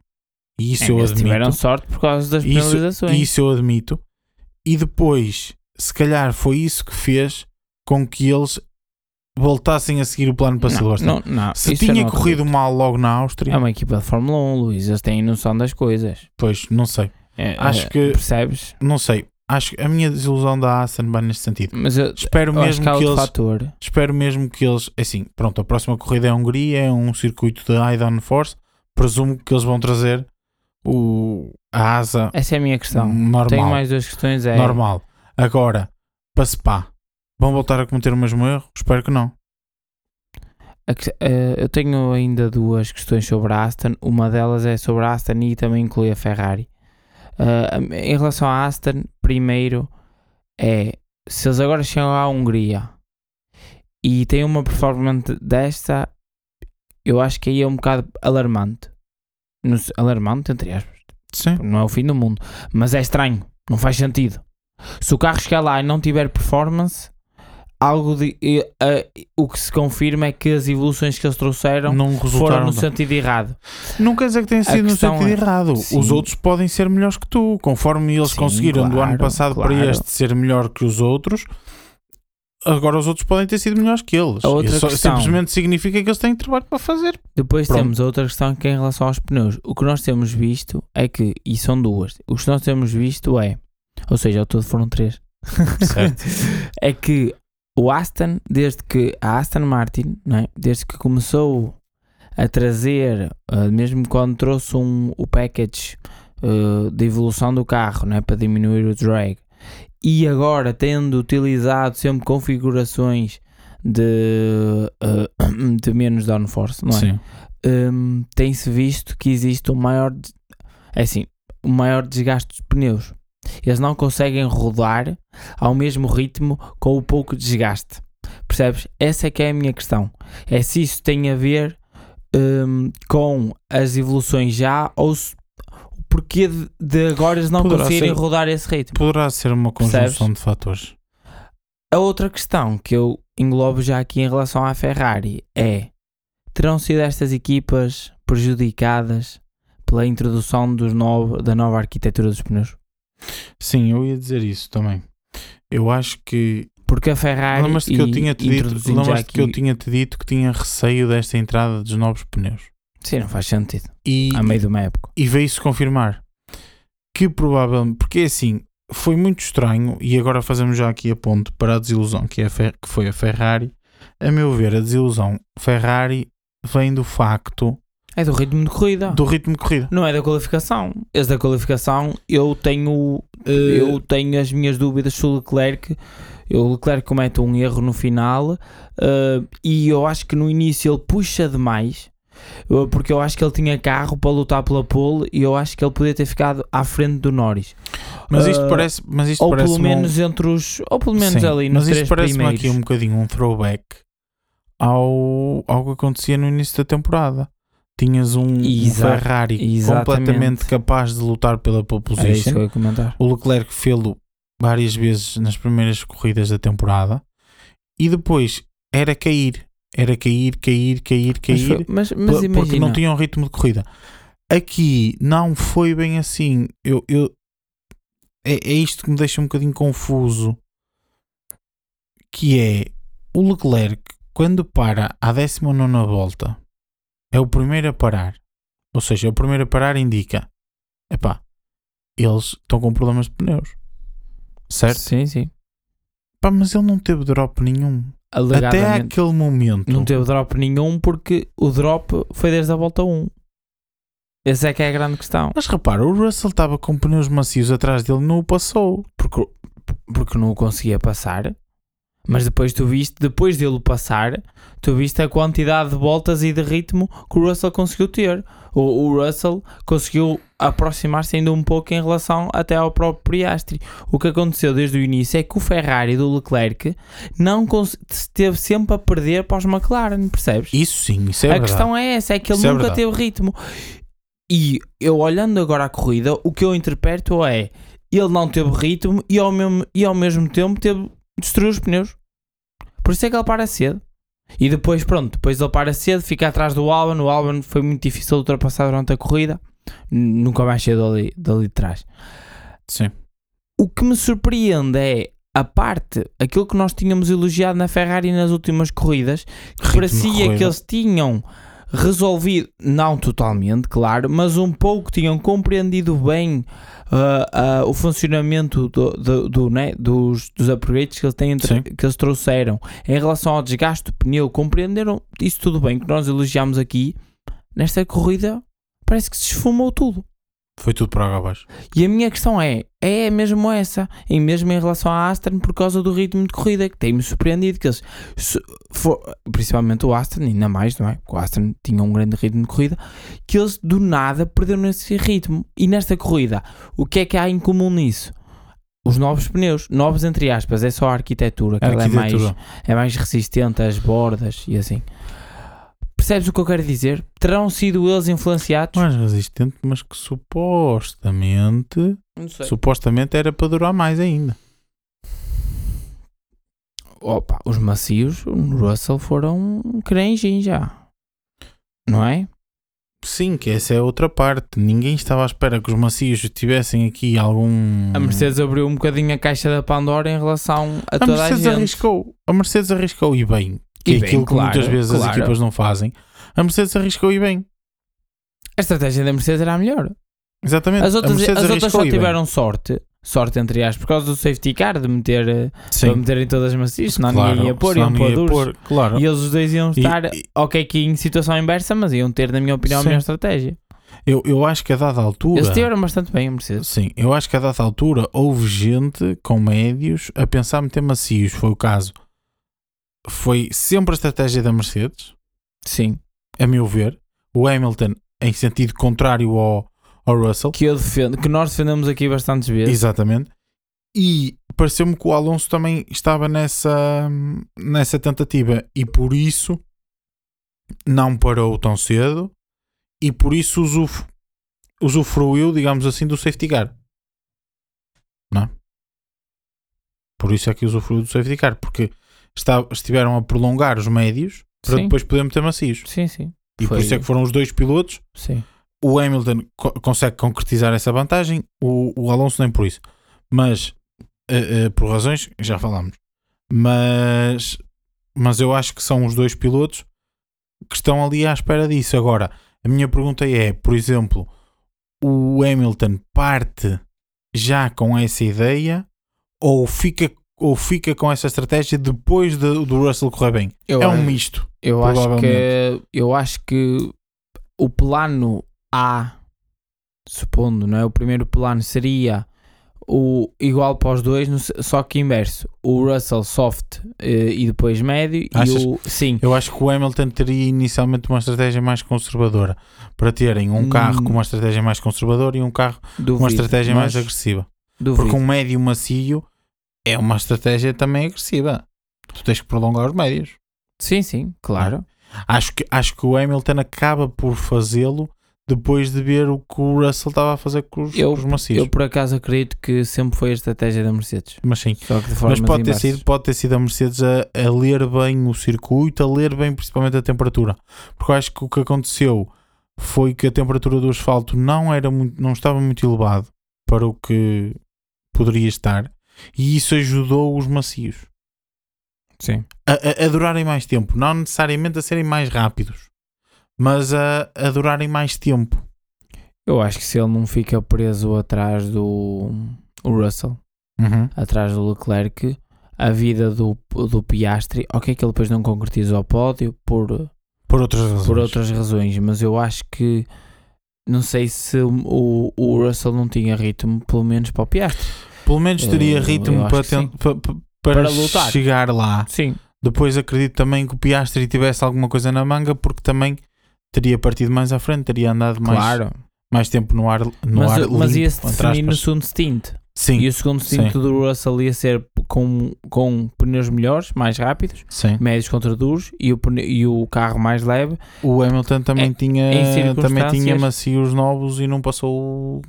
e isso É, eu eles admito. tiveram sorte por causa das Isso- penalizações. Isso eu admito. E depois, se calhar foi isso que fez com que eles voltassem a seguir o plano para não, não, não, Se eu tinha corrido acredito. mal logo na Áustria, É uma equipa de Fórmula 1, Luís. Eles têm noção das coisas. pois não sei. É, Acho é, que- Percebes? Não sei. Acho que a minha desilusão da Aston vai neste sentido. Mas eu, Espero eu mesmo que que eles. fator. Espero mesmo que eles. é Assim, pronto, a próxima corrida é a Hungria, é um circuito de high downforce. Presumo que eles vão trazer o, a asa Essa é a minha questão. normal. Tenho mais duas questões. É, normal. Agora, para Spa, vão voltar a cometer o mesmo erro? Espero que não. eh, eu tenho ainda duas questões sobre a Aston. Uma delas é sobre a Aston e também inclui a Ferrari. Eh, em relação à Aston, primeiro é se eles agora chegam à Hungria e têm uma performance desta, eu acho que aí é um bocado alarmante. Não alarmante, entre aspas. Sim. Não é o fim do mundo. Mas é estranho. Não faz sentido. Se o carro chegar lá e não tiver performance, algo de. eh, eh, o que se confirma é que as evoluções que eles trouxeram Não foram no sentido errado. Não quer dizer que tenha sido no sentido é- errado. Sim. Os outros podem ser melhores que tu. Conforme eles Sim, conseguiram do ano claro, passado claro. para este ser melhor que os outros, agora os outros podem ter sido melhores que eles. Isso questão- simplesmente significa que eles têm trabalho para fazer. Depois Pronto. temos outra questão que é em relação aos pneus. O que nós temos visto é que, e são duas, o que nós temos visto é, ou seja, ao todo foram três, Certo. é que o Aston, desde que a Aston Martin, é? desde que começou a trazer, ah, mesmo quando trouxe um, o package ah, de evolução do carro não é? para diminuir o drag, e agora tendo utilizado sempre configurações de, ah, de menos downforce, não é? Hum, tem-se visto que existe um maior. É assim, o maior desgaste dos pneus. Eles não conseguem rodar ao mesmo ritmo com o pouco desgaste. Percebes? Essa é que é a minha questão. É se isso tem a ver hum, com as evoluções já ou se, o porquê de, de agora eles não Poderá conseguirem ser- rodar esse ritmo. Poderá ser uma Percebes? conjunção de fatores. A outra questão que eu englobo já aqui em relação à Ferrari é: terão sido estas equipas prejudicadas pela introdução dos novo, da nova arquitetura dos pneus? Sim, eu ia dizer isso também. Eu acho que. Porque a Ferrari. Lembras-te que eu e tinha-te dito, lembras-te que eu aqui- tinha-te dito que tinha receio desta entrada dos novos pneus. Sim, não faz sentido. E, A meio de uma época. e veio-se confirmar que provavelmente. Porque é assim, foi muito estranho, e agora fazemos já aqui a ponto para a desilusão que, é a Fer- que foi a Ferrari. A meu ver, a desilusão Ferrari vem do facto É do ritmo de corrida. do ritmo de corrida. Não é da qualificação. Esse da qualificação eu tenho. Eu tenho as minhas dúvidas sobre o Leclerc. O Leclerc comete um erro no final eh, e eu acho que no início ele puxa demais. eh, Porque eu acho que ele tinha carro para lutar pela pole e eu acho que ele podia ter ficado à frente do Norris. Mas isto Ah, parece. Mas isto Ou parece pelo menos entre os. Ou pelo menos Sim, ali nos Mas isto parece-me aqui um bocadinho um throwback ao, ao que acontecia no início da temporada. Tinhas um, um Ferrari exatamente. completamente capaz de lutar pela pole position. O Leclerc fê-lo várias vezes nas primeiras corridas da temporada e depois era cair, era cair, cair, cair, Mas, cair, mas, mas por- porque não tinha um ritmo de corrida. Aqui não foi bem assim. Eu, eu- é, é isto que me deixa um bocadinho confuso. Que é o Leclerc, quando para à 19 volta, é o primeiro a parar. Ou seja, o primeiro a parar indica: epá, eles estão com problemas de pneus. Certo? Sim, sim. Pá, mas ele não teve drop nenhum. Até aquele momento. Não teve drop nenhum porque o drop foi desde a volta 1. Essa é que é a grande questão. Mas repara, o Russell estava com pneus macios atrás dele, não o passou. Porque, porque não o conseguia passar. Mas depois tu viste, depois dele passar, tu viste a quantidade de voltas e de ritmo que o Russell conseguiu ter. O, o Russell conseguiu aproximar-se ainda um pouco em relação até ao próprio Piastri. O que aconteceu desde o início é que o Ferrari do Leclerc não esteve sempre a perder para os McLaren, percebes? Isso sim, isso é a verdade. questão é essa, é que ele Isso é nunca verdade. teve ritmo. E eu olhando agora a corrida, o que eu interpreto é ele não teve ritmo e ao mesmo, e ao mesmo tempo teve destruiu os pneus. Por isso é que ele para cedo. E depois, pronto, depois ele para cedo, fica atrás do Albon. O Albon foi muito difícil de ultrapassar durante a corrida. Nunca mais saiu dali, dali de trás. Sim. O que me surpreende é a parte, aquilo que nós tínhamos elogiado na Ferrari nas últimas corridas, que parecia que eles tinham resolvido, não totalmente, claro, mas um pouco tinham compreendido bem ah, ah, o funcionamento do, do- do, né, dos, dos upgrades que eles, têm, entre- que eles trouxeram em relação ao desgaste do pneu, compreenderam isso tudo bem que nós elogiamos aqui. Nesta corrida parece que se esfumou tudo. Foi tudo para água abaixo. E a minha questão é, é mesmo essa, e mesmo em relação à Aston por causa do ritmo de corrida, que tem-me surpreendido que eles, for- principalmente o Aston, ainda mais, não é? Porque o Aston tinha um grande ritmo de corrida, que eles do nada perderam esse ritmo. E nesta corrida, o que é que há em comum nisso? Os novos pneus, novos entre aspas, é só a arquitetura, que ela é mais, Arquitetura. é mais resistente às bordas e assim. Percebes o que eu quero dizer? Terão sido eles influenciados? Mais resistente, mas que supostamente Não sei. supostamente era para durar mais ainda. Opa, os macios no Russell foram crenjin já. Não é? Sim, que essa é outra parte. Ninguém estava à espera que os macios tivessem aqui algum. A Mercedes abriu um bocadinho a caixa da Pandora em relação a, A toda Mercedes a gente. arriscou. A Mercedes arriscou e bem. Que E é bem, aquilo que claro, muitas vezes as claro. equipas não fazem. A Mercedes arriscou e bem. A estratégia da Mercedes era a melhor. Exatamente. As a outras, as outras só e bem. tiveram sorte. Sorte entre aspas, por causa do safety car de meter, eh, para meterem todas macias, senão claro, ninguém ia pôr, iam pôr duros. pôr, claro. E eles os dois iam estar, e- ok, que em situação inversa, mas iam ter, na minha opinião, a Sim. melhor estratégia. eu, eu acho que a dada altura. Eles estiveram bastante bem, a Mercedes. Sim, eu acho que a dada altura houve gente com médios a pensar meter macios. Foi o caso. Foi sempre a estratégia da Mercedes, Sim. a meu ver. O Hamilton, em sentido contrário ao, ao Russell. Que eu defendo, que nós defendemos aqui bastantes vezes. Exatamente. E pareceu-me que o Alonso também estava nessa, nessa tentativa e por isso não parou tão cedo e por isso usuf, usufruiu, digamos assim, do safety car. Não? é? Por isso é que usufruiu do safety car, porque está, estiveram a prolongar os médios para Sim. depois poder meter macios. Sim, sim. E por Foi- isso é que foram os dois pilotos Sim. o Hamilton co- consegue concretizar essa vantagem, o, o Alonso nem por isso. Mas, eh, eh, por razões, já falámos. Mas, mas eu acho que são os dois pilotos que estão ali à espera disso. Agora, a minha pergunta é, por exemplo, o Hamilton parte já com essa ideia ou fica, ou fica com essa estratégia depois de- do Russell correr bem? Eu, é um misto. eu acho que eu acho que o plano A, supondo, não é? O primeiro plano seria o igual para os dois, só que inverso. O Russell soft eh, e depois médio Achas? e o sim. Eu acho que o Hamilton teria inicialmente uma estratégia mais conservadora para terem um Hum. carro com uma estratégia mais conservadora e um carro com uma estratégia mais agressiva. duvido. Porque um médio macio é uma estratégia também agressiva. Tu tens que prolongar os médios. Sim, sim, claro. Acho que, acho que o Hamilton acaba por fazê-lo depois de ver o que o Russell estava a fazer com os, Eu- com os macios. Eu por acaso acredito que sempre foi a estratégia da Mercedes. Mas sim. Mas pode ter, sido, pode ter sido a Mercedes a, a ler bem o circuito, a ler bem principalmente a temperatura. Porque eu acho que o que aconteceu foi que a temperatura do asfalto não, era muito, não estava muito elevado para o que poderia estar e isso ajudou os macios Sim. a, a- a durarem mais tempo. Não necessariamente a serem mais rápidos, mas a, a durarem mais tempo. Eu acho que se ele não fica preso atrás do o Russell, atrás do Leclerc, a vida do, do Piastri, ok que ele depois não concretiza o pódio por, Por outras razões. por outras razões, mas eu acho que não sei se o, o Russell não tinha ritmo, pelo menos para o Piastri. Pelo menos teria Eu- ritmo eu para, para, Para lutar. chegar lá. Sim, Depois acredito também que o Piastri tivesse alguma coisa na manga porque também teria partido mais à frente, teria andado mais, claro. mais tempo no ar, no Mas, ar mas limpo, ia-se definir no segundo stint. Sim, E o segundo stint do Russell ia ser com, com pneus melhores, mais rápidos, sim. médios contra duros, e o, pne- e o carro mais leve. O Hamilton também Em- tinha também tinha macios novos e não passou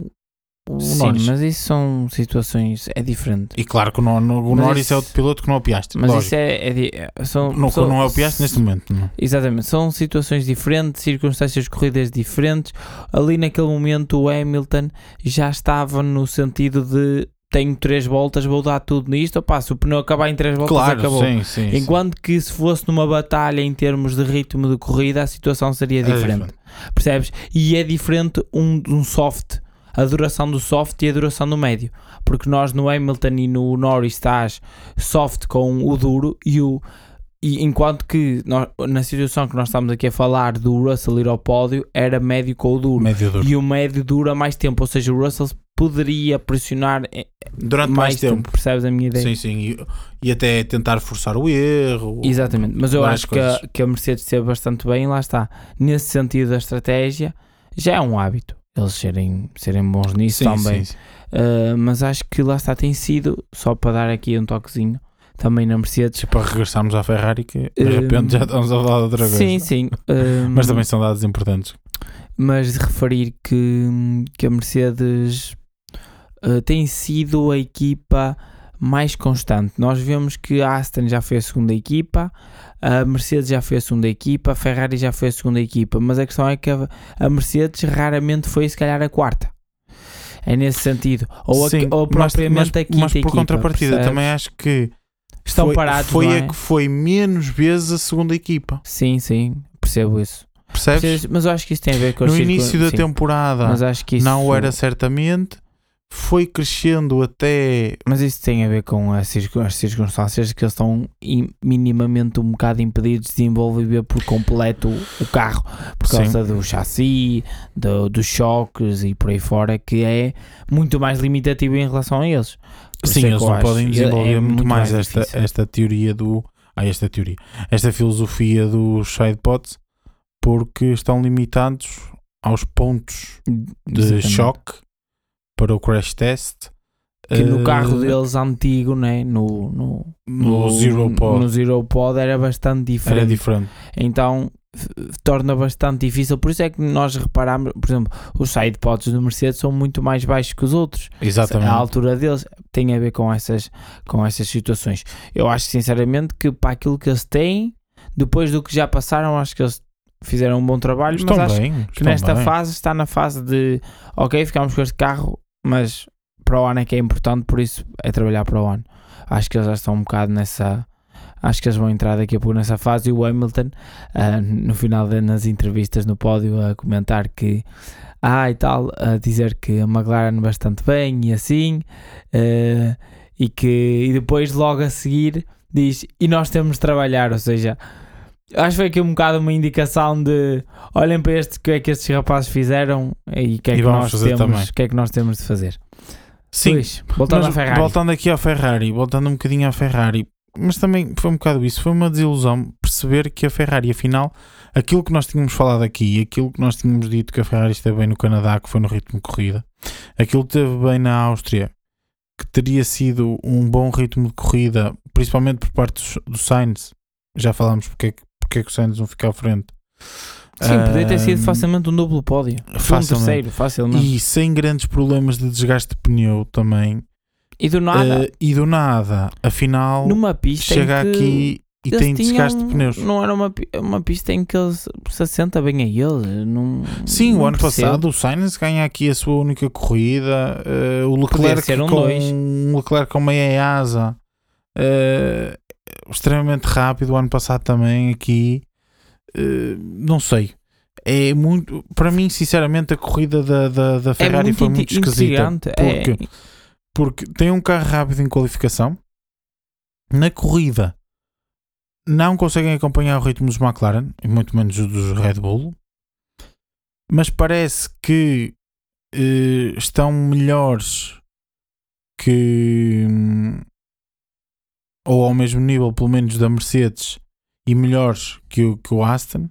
o, Sim, Norris. mas isso são situações. É diferente. E claro que o, o Mas Norris isso- é outro piloto que não é o Piastri. Mas lógico. isso é. é di- é- são, não, são- não é o Piastri neste momento. Não. Exatamente, são situações diferentes, circunstâncias de corridas diferentes. Ali naquele momento o Hamilton já estava no sentido de tenho três voltas, vou dar tudo nisto. Opa, se o pneu acabar em três voltas, Claro, acabou. sim, sim. sim. Enquanto que se fosse numa batalha em termos de ritmo de corrida, a situação seria É diferente. Percebes? E é diferente um, um soft, a duração do soft e a duração do médio. Porque nós no Hamilton e no Norris estás soft com o duro e o. E enquanto que nós- na situação que nós estamos aqui a falar do Russell ir ao pódio era médio com o duro. Duro. E o médio dura mais tempo, ou seja, o Russell poderia pressionar eh, Durante mais, mais, tempo. tempo. Percebes a minha ideia? Sim, sim. E, e até tentar forçar o erro. Exatamente, mas eu acho que a, que a Mercedes esteve bastante bem, lá está. Nesse sentido, da estratégia já é um hábito eles serem, serem bons nisso Sim, também. sim, sim. Uh, mas acho que lá está, tem sido, só para dar aqui um toquezinho, também na Mercedes. Tipo, para regressarmos à Ferrari que de Hum, repente já estamos a falar de outra coisa. Sim, sim. um, Mas também são dados importantes. mas de referir que, que a Mercedes uh, tem sido a equipa mais constante. Nós vemos que a Aston já foi a segunda equipa, a Mercedes já foi a segunda equipa, a Ferrari já foi a segunda equipa, mas a questão é que a, a Mercedes raramente foi, se calhar, a quarta. É nesse sentido. Ou, a- Sim, ou mas- propriamente mas, a quinta mas por equipa, contrapartida percebes? também acho que Estão foi, parados, foi não a é? que foi menos vezes a segunda equipa. Sim, sim, percebo isso. Percebes? Percebes? Mas eu acho que isso tem a ver com no circun- início da sim, temporada Mas acho que isso, não era certamente. Foi crescendo até. Mas isso tem a ver com as, circun- as circunstâncias que eles estão im- minimamente um bocado impedidos de desenvolver por completo o, carro por Sim. causa do chassi, do- dos choques e por aí fora, que é muito mais limitativo em relação a eles. Por Sim, é eles não acho- podem é- desenvolver é muito mais, esta, difícil. esta teoria do. Ah, esta teoria. Esta filosofia dos sidepods porque estão limitados aos pontos de Exatamente. choque para o crash test. Que no Eh, carro deles antigo, né? no, no, no Zero Pod no Zero Pod era bastante diferente. era diferente. Então torna bastante difícil. Por isso é que nós reparamos, por exemplo, os sidepods do Mercedes são muito mais baixos que os outros. Exatamente. A altura deles tem a ver com essas, com essas situações. Eu acho sinceramente que para aquilo que eles têm, depois do que já passaram, acho que eles fizeram um bom trabalho. Estão mas acho bem. que nesta bem. fase está na fase de ok, ficamos com este carro, mas para o ano é que é importante, por isso é trabalhar para o ano. Acho que eles já estão um bocado nessa. Acho que eles vão entrar daqui a pouco nessa fase e o Hamilton, ah, no final nas entrevistas no pódio, a comentar que ah e tal, a dizer que a McLaren bastante bem e assim, eh, e que e depois logo a seguir diz e nós temos de trabalhar, ou seja, acho que foi aqui um bocado uma indicação de olhem para este que é que estes rapazes fizeram e o que é que nós temos, que é que nós temos de fazer. Sim, Luís, voltando à Ferrari. voltando aqui à Ferrari, voltando um bocadinho à Ferrari, mas também foi um bocado isso, foi uma desilusão perceber que a Ferrari, afinal, aquilo que nós tínhamos falado aqui, aquilo que nós tínhamos dito que a Ferrari esteve bem no Canadá, que foi no ritmo de corrida, aquilo que esteve bem na Áustria, que teria sido um bom ritmo de corrida, principalmente por parte do, do Sainz, já falámos porque, é que- porque é que o Sainz não fica à frente. Sim, poderia ter sido facilmente um duplo pódio. Um facilmente. terceiro, facilmente. E sem grandes problemas de desgaste de pneu também. E, do nada, Eh, e do nada, afinal, numa pista chega aqui e tem desgaste de tinham- pneus. Não era uma, uma pista em que eles se assenta bem a ele. Não, Sim, o não ano percebo. passado o Sainz ganha aqui a sua única corrida. eh, o Leclerc um com dois. um Leclerc com meia asa eh, extremamente rápido. O ano passado também aqui. eh, não sei. É muito. Para mim, sinceramente, a corrida da, da, da É Ferrari muito foi muito esquisita. É, Porque porque tem um carro rápido em qualificação. Na corrida não conseguem acompanhar o ritmo dos McLaren, e muito menos o dos Red Bull. Mas parece que eh, estão melhores que hum, ou ao mesmo nível, pelo menos, da Mercedes e melhores que o, que o Aston.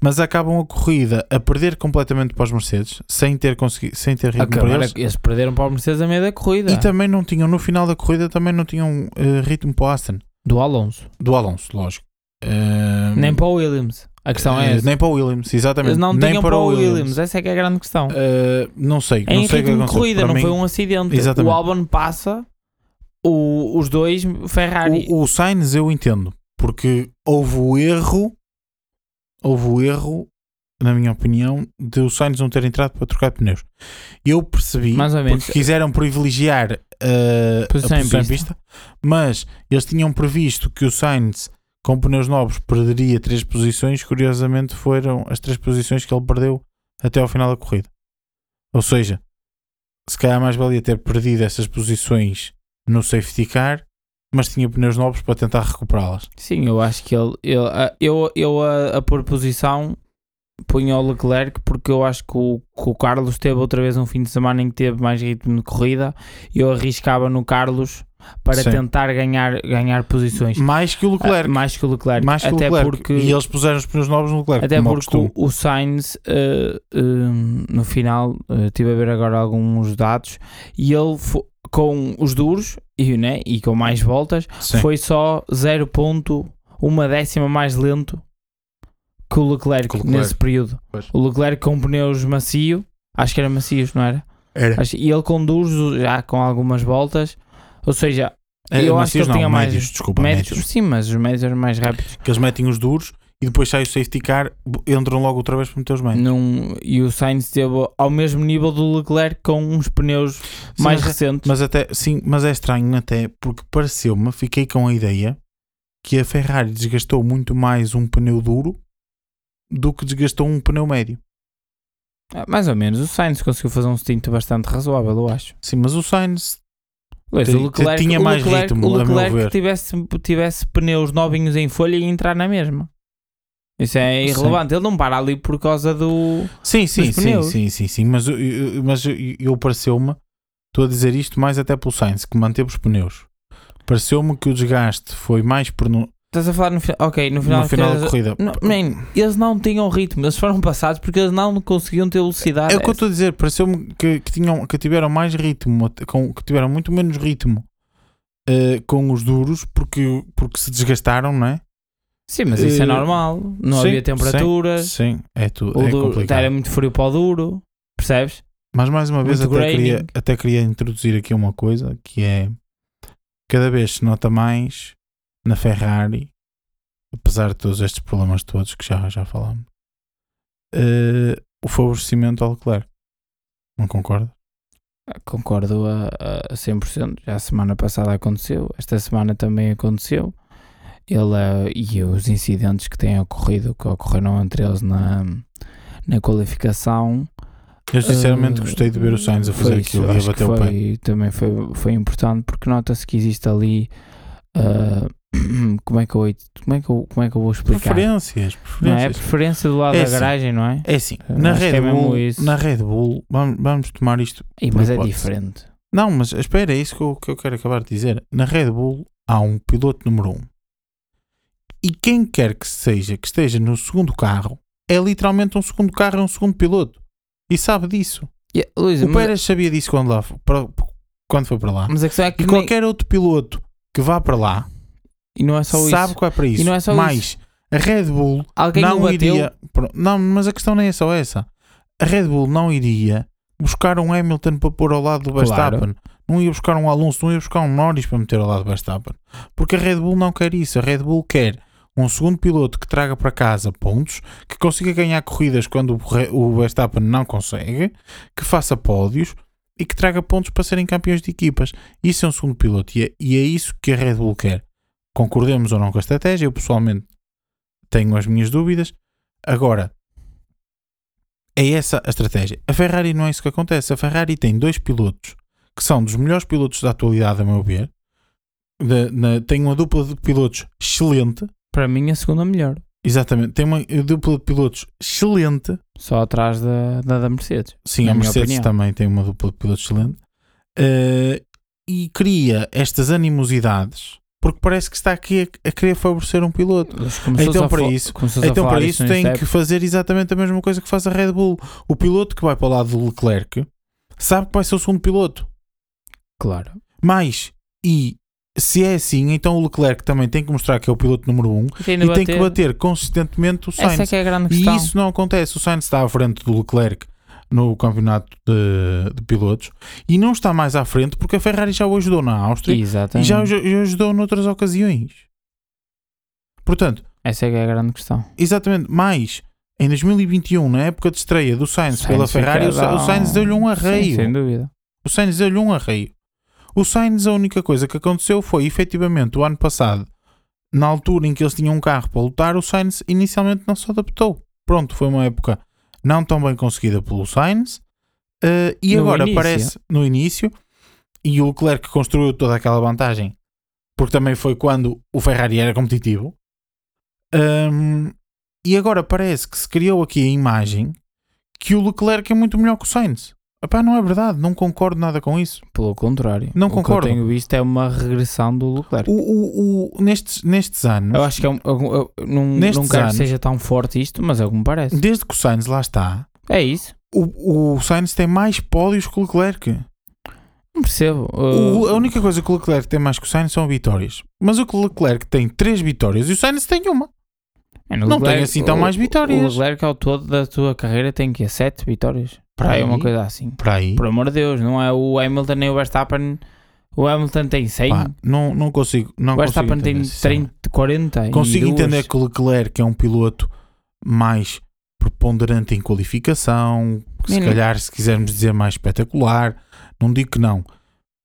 Mas acabam a corrida a perder completamente para os Mercedes, sem ter, consegui, sem ter ritmo para eles. eles perderam para o Mercedes a meio da corrida. E também não tinham, no final da corrida, também não tinham eh, ritmo para o Aston. Do Alonso. Do Alonso, lógico. Eh, Nem para o Williams. A questão é eh. Nem para o Williams, exatamente. Eles não nem tinham para o Williams. Essa é que é a grande questão. Eh, não sei, em não sei o que ritmo de aconteceu. corrida, não mim, foi um acidente. Exatamente. O Albon passa o- os dois Ferrari. o, o Sainz eu entendo, porque houve o erro, houve o erro, na minha opinião, de o Sainz não ter entrado para trocar pneus. Eu percebi, Mais ou menos. porque quiseram privilegiar eh, Posição a posição em pista. pista, mas eles tinham previsto que o Sainz com pneus novos perderia três posições, curiosamente foram as três posições que ele perdeu até ao final da corrida. Ou seja, se calhar mais valia ter perdido essas posições no safety car, mas tinha pneus novos para tentar recuperá-las. Sim, eu acho que ele. ele eu, eu a, a pôr posição punha o Leclerc porque eu acho que o, que o Carlos teve outra vez um fim de semana em que teve mais ritmo de corrida e eu arriscava no Carlos para Sim. tentar ganhar, ganhar posições. Mais que o Leclerc. Ah, mais que o Leclerc. mais que o até Leclerc. porque, E eles puseram os pneus novos no Leclerc. até porque o, o Sainz, eh, eh, no final, estive a ver agora alguns dados e ele com os duros e, né, e com mais voltas Sim. foi só 0.1 décima mais lento que o Leclerc, Que o Leclerc. nesse período. Pois. O Leclerc com pneus macio, acho que era macios, não era? Era. Acho- e ele com duros já com algumas voltas, ou seja, É, eu acho que ele tinha não, mais médios, desculpa, médios, médios. sim, mas os médios eram mais rápidos. Que eles metem os duros e depois sai o safety car, entram logo outra vez para meter os médios. Num, e o Sainz esteve ao mesmo nível do Leclerc com uns pneus Sim, mais mas- recentes. Mas até, sim, mas é estranho até porque pareceu-me, fiquei com a ideia que a Ferrari desgastou muito mais um pneu duro do que desgastou um pneu médio. Ah, mais ou menos, o Sainz conseguiu fazer um stint bastante razoável, eu acho. Sim, mas o Sainz o Leclerc, tinha o mais Leclerc, ritmo, o a meu Leclerc tivesse, tivesse pneus novinhos em folha e entrar na mesma. Isso é Sim. irrelevante. Ele não para ali por causa do. Sim, sim, sim, sim, sim, sim, mas, eu- mas eu, eu pareceu-me, estou a dizer isto mais até pelo Sainz, que manteve os pneus. Pareceu-me que o desgaste foi mais pronunciado. Estás a falar no final. Ok, no final, no final da da corrida. Não, man, eles não tinham ritmo, eles foram passados porque eles não conseguiam ter velocidade. É o que eu estou a dizer, pareceu-me que, que, tinham, que tiveram mais ritmo, com, que tiveram muito menos ritmo uh, com os duros porque, porque se desgastaram, não é? Sim, mas isso é Uh, normal. Não sim, havia temperaturas. Sim, é tudo. É duro, complicado. era muito frio para o duro. Percebes? Mas mais uma vez Muito até queria, até queria introduzir aqui uma coisa que é cada vez se nota mais na Ferrari, apesar de todos estes problemas todos que já, já falamos, eh, o favorecimento ao Leclerc. Não concorda? Concordo a, a 100%. Já a semana passada aconteceu, esta semana também aconteceu. Ele, eh, e os incidentes que têm ocorrido, que ocorreram entre eles na, na qualificação. Eu sinceramente eh, gostei de ver o Sainz a fazer isso, aquilo e a bater o pé. Também foi, foi importante porque nota-se que existe ali. eh, como, é que eu, como, é que eu, como é que eu vou explicar? Preferências, Não é? preferências. Preferência do lado É da assim. garagem, não é? É assim, Eu na acho que Red, é Bull, isso. na Red Bull, vamos, vamos tomar isto. Por mas é hipótese. diferente. Não, mas espera, é isso que eu, que eu quero acabar de dizer. Na Red Bull há um piloto número um. E quem quer que seja que esteja no segundo carro é literalmente um segundo carro, é um segundo piloto. E sabe disso. Yeah, Luís, O mas, Pérez sabia disso quando, lá, para- quando foi para lá. mas a questão é que E nem- qualquer outro piloto que vá para lá e não é só sabe isso. que vai para isso. não é só Mas a Red Bull Alguém não iria. Não, mas a questão não é só essa. A Red Bull não iria buscar um Hamilton para pôr ao lado do Claro. Verstappen. Não ia buscar um Alonso, não ia buscar um Norris para meter ao lado do Verstappen. Porque a Red Bull não quer isso. A Red Bull quer um segundo piloto que traga para casa pontos, que consiga ganhar corridas quando o Verstappen não consegue, que faça pódios e que traga pontos para serem campeões de equipas. Isso é um segundo piloto e é, e é isso que a Red Bull quer. Concordemos ou não com a estratégia, eu pessoalmente tenho as minhas dúvidas. Agora, é essa a estratégia. A Ferrari não é isso que acontece. A Ferrari tem dois pilotos que são dos melhores pilotos da atualidade, a meu ver. Da- na- tem uma dupla de pilotos excelente. Para mim, a segunda melhor. Exatamente, tem uma dupla de pilotos excelente. Só atrás da, da, da Mercedes. Sim, a Mercedes opinião. também tem uma dupla de pilotos excelente. Eh, e cria estas animosidades porque parece que está aqui a, a querer favorecer um piloto. Então, a para isso- Então, para isso, tem que fazer exatamente a mesma coisa que faz a Red Bull. O piloto que vai para o lado do Leclerc sabe que vai ser o segundo piloto. Claro. Mas, e se é assim, então o Leclerc também tem que mostrar que é o piloto número um E tem e tem que bater. consistentemente o é Sainz. é grande E isso não acontece. O Sainz está à frente do Leclerc no campeonato de, de pilotos e não está mais à frente porque a Ferrari já o ajudou na Áustria e Exatamente. já o já o ajudou noutras ocasiões. Portanto, Essa é que é a grande questão. exatamente, mais em 2021, na época de estreia do Sainz, Sainz pela Ferrari, o, o. Sainz deu-lhe um Sim, arreio. sem dúvida. O Sainz deu-lhe um arreio. O Sainz, a única coisa que aconteceu foi, efetivamente, o ano passado, na altura em que eles tinham um carro para lutar, o Sainz inicialmente não se adaptou. Pronto, foi uma época não tão bem conseguida pelo Sainz. eh, e No agora início. parece, no início, e o Leclerc construiu toda aquela vantagem, porque também foi quando o Ferrari era competitivo. Ahm, e agora parece que se criou aqui a imagem que o Leclerc é muito melhor que o Sainz. Epá, não é verdade, não concordo nada com isso. Pelo contrário. Não o concordo. que eu tenho visto é uma regressão do Leclerc. O, o, o- nestes, nestes anos, Eu acho que é um, eu, eu- não, Nestes não quero anos- que seja tão forte isto, mas é o que me parece. desde que o Sainz lá está, É isso. o, o Sainz tem mais pódios que o Leclerc. Não percebo. O- Uh, a única coisa que o Leclerc tem mais que o Sainz são vitórias. Mas o Leclerc tem três vitórias e o Sainz tem uma. é, não tem assim tão mais vitórias. O Leclerc ao todo da tua carreira tem que sete vitórias. Para aí uma coisa assim. Para aí. Por amor de Deus, não é o Hamilton nem o Verstappen. O Hamilton tem 100, Pá, não, não consigo. Não o Verstappen tem entender, sinceramente. 30, 40. e Consigo entender que o Leclerc é um piloto mais preponderante em qualificação, se Nem- calhar, se quisermos dizer, mais espetacular. Não digo que não.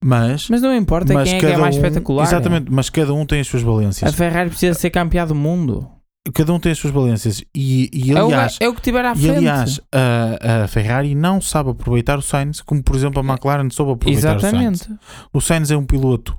Mas, Mas não importa mas quem é que é mais um- espetacular. Exatamente, mas cada um tem as suas A valências. Ferrari precisa ser campeã do mundo. Cada um tem as suas valências. E, e É o, aliás, é o que tiver à e, frente. aliás a, a Ferrari não sabe aproveitar o Sainz, como por exemplo a McLaren soube aproveitar o Sainz. Exatamente. O Sainz é um piloto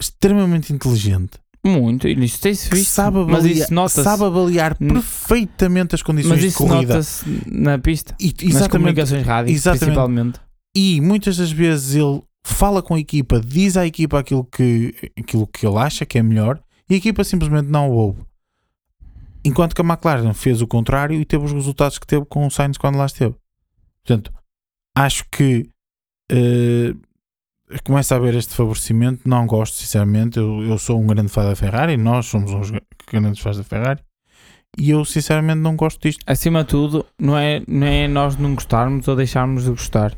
extremamente inteligente. Muito. E isso tem-se visto. sabe mas avaliar, isso nota-se. sabe avaliar perfeitamente as condições Mas de isso corrida. nota-se na pista. E, Nas exatamente. comunicações exatamente. principalmente. E muitas das vezes ele fala com a equipa, diz à equipa aquilo que, aquilo que ele acha que é melhor E a equipa simplesmente não o houve. Enquanto que a McLaren fez o contrário e teve os resultados que teve com o Sainz quando lá esteve. Portanto, acho que uh, começa a haver este favorecimento. Não gosto, sinceramente. Eu, eu sou um grande fã da Ferrari, nós somos uns grandes fãs da Ferrari. E eu, sinceramente, não gosto disto. Acima de tudo, não é, não é nós não gostarmos ou deixarmos de gostar.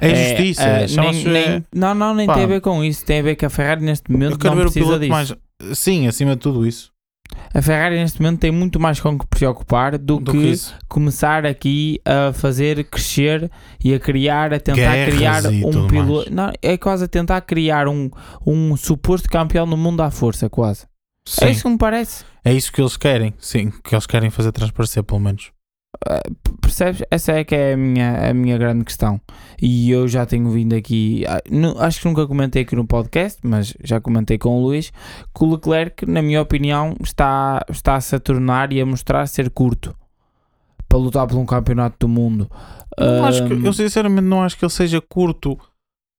É, justiça. é, é, nem, nem, não, não, nem Pá. tem a ver com isso. Tem a ver que a Ferrari neste momento eu quero não ver o precisa piloto disso. mais. Sim, acima de tudo isso. A Ferrari neste momento tem muito mais com que preocupar do, Do que, que começar aqui a fazer crescer e a criar, a tentar Guerras criar um piloto. Não, é quase a tentar criar um, um suposto campeão no mundo à força, quase. Sim. É isso que me parece. É isso que eles querem. Sim, que eles querem fazer transparecer, pelo menos. Percebes? Essa é que é a minha, a minha grande questão. E eu já tenho vindo aqui, ah, acho que nunca comentei aqui no podcast, mas já comentei com o Luís, que o Leclerc, na minha opinião, está, está a se tornar e a mostrar ser curto para lutar por um campeonato do mundo. Que- eu sinceramente não acho que ele seja curto.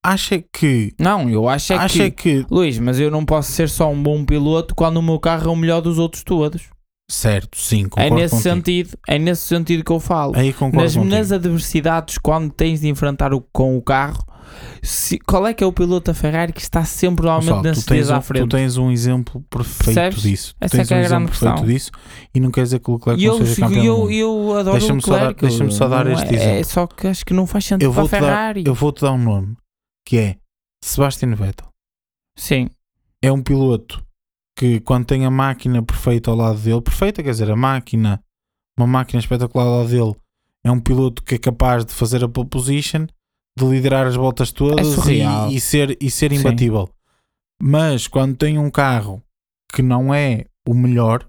Acha que. não, eu acho é acha que, que. Luís, mas eu não posso ser só um bom piloto quando o meu carro é o melhor dos outros todos. Certo, sim, É concordo nesse contigo. sentido, é nesse sentido que eu falo. Aí concordo nas, contigo. nas adversidades, quando tens de enfrentar o, com o carro, se- qual é que é o piloto da Ferrari que está sempre normalmente tu, tens à um, frente? tu tens um exemplo perfeito Percebes? disso. Essa tens é que é um a grande exemplo perfeito questão. disso e não quer dizer que o Leclerc E não eu, seja campeão eu, eu adoro Deixa-me o Leclerc. deixa-me só dar este é, é exemplo. só que acho que não faz sentido Eu para a vou-te dar, Ferrari. eu vou-te dar um nome que é Sebastian Vettel. Sim, É um piloto que quando tem a máquina perfeita ao lado dele, perfeita, quer dizer, a máquina, uma máquina espetacular ao lado dele, é um piloto que é capaz de fazer a pole position, de liderar as voltas todas É e, e ser, e ser Sim. imbatível. Mas quando tem um carro que não é o melhor,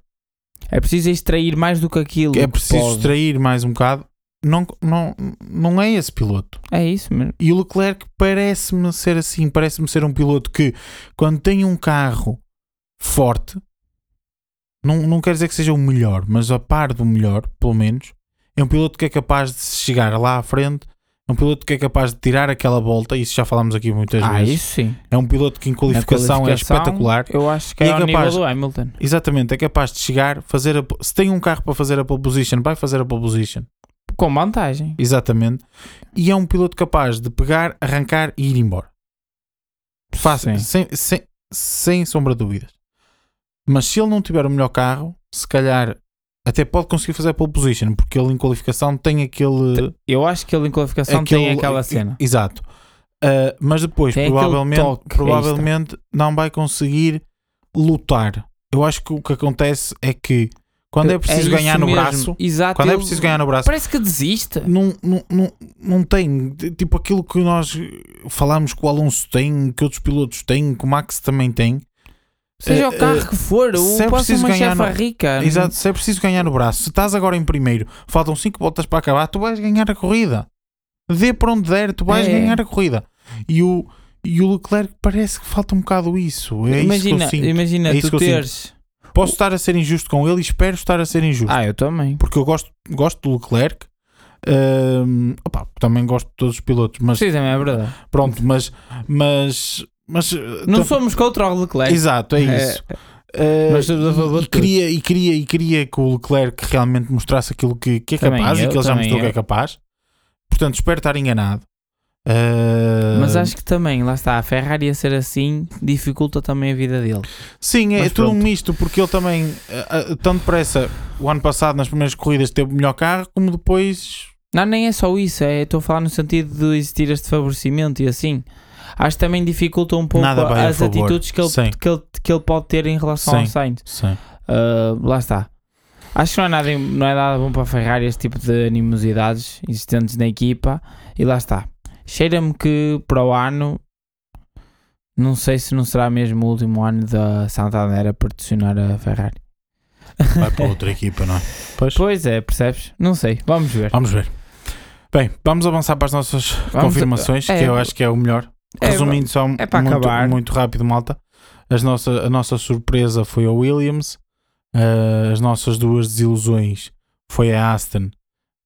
é preciso extrair mais do que aquilo. é preciso pode. extrair mais um bocado, não, não, não é esse piloto. É isso mesmo. E o Leclerc parece-me ser assim, parece-me ser um piloto que, quando tem um carro forte, não, não quer dizer que seja o melhor, mas a par do melhor, pelo menos, é um piloto que é capaz de chegar lá à frente, é um piloto que é capaz de tirar aquela volta, isso já falámos aqui muitas Ah, vezes. isso sim. É um piloto que em Na qualificação, é qualificação, espetacular. Eu acho que é, é capaz- nível do Hamilton. Exatamente, é capaz de chegar, fazer a, se tem um carro para fazer a pole position, vai fazer a pole position. Com vantagem. Exatamente. E é um piloto capaz de pegar, arrancar e ir embora. Fácil, sem, sem, sem sombra de dúvidas. Mas se ele não tiver o melhor carro, se calhar até pode conseguir fazer a pole position, porque ele em qualificação tem aquele. Eu acho que ele em qualificação aquele tem aquela cena. Exato. Uh, mas depois, Tem provavelmente, toque provavelmente não vai conseguir lutar. Eu acho que o que acontece é que quando é preciso isso ganhar no mesmo. braço, Exato, quando é preciso ganhar no braço, Parece que desiste. não, não, não, não tem tipo aquilo que nós falamos que o Alonso tem, que outros pilotos têm, que o Max também tem. Seja Eh, o carro eh, que for, se é o posso preciso uma ganhar chefa no- rica. Exato, se é preciso ganhar no braço, se estás agora em primeiro, faltam 5 voltas para acabar, tu vais ganhar a corrida. Dê para onde der, tu vais É. ganhar a corrida. E o, e o Leclerc parece que falta um bocado isso. É imagina, isso imagina É isso tu teres. Posso estar a ser injusto com ele e espero estar a ser injusto. Ah, eu também. Porque eu gosto, gosto do Leclerc. Ahm, opá, também gosto de todos os pilotos, mas Sim, também é verdade. pronto, mas mas, mas Não tam- somos contra o Leclerc. exato, é É, isso. Uh, Nós estamos a favor e, e queria, e, queria, e queria que o Leclerc realmente mostrasse aquilo que, que é Também capaz e eu, que ele já mostrou que eu. é capaz. Portanto, espero estar enganado. Uh, Mas acho que também, lá está, a Ferrari a ser assim dificulta também a vida dele. Sim, é tudo um misto, porque ele também, uh, uh, tanto depressa, o ano passado, nas primeiras corridas, teve o melhor carro, como depois. Não, nem é só isso, é, estou a falar no sentido de existir este favorecimento e assim. Acho que também dificulta um pouco Nada a as favor. atitudes que ele, Sim. que, ele, que ele pode ter em relação ao Sim. Sainz. Sim. Uh, lá está. Acho que não é, nada, não é nada bom para a Ferrari este tipo de animosidades existentes na equipa. E lá está. Cheira-me que para o ano, não sei se não será mesmo o último ano da Santander a patrocinar a Ferrari. Vai para outra equipa, não é? Pois. Pois é, percebes? Não sei, vamos ver. Vamos ver. Bem, vamos avançar para as nossas Vamos- confirmações, é, que eu acho que é o melhor. É, Resumindo só é para muito, acabar. muito rápido, malta. As nossa, a nossa surpresa foi a Williams. Uh, as nossas duas desilusões foi a Aston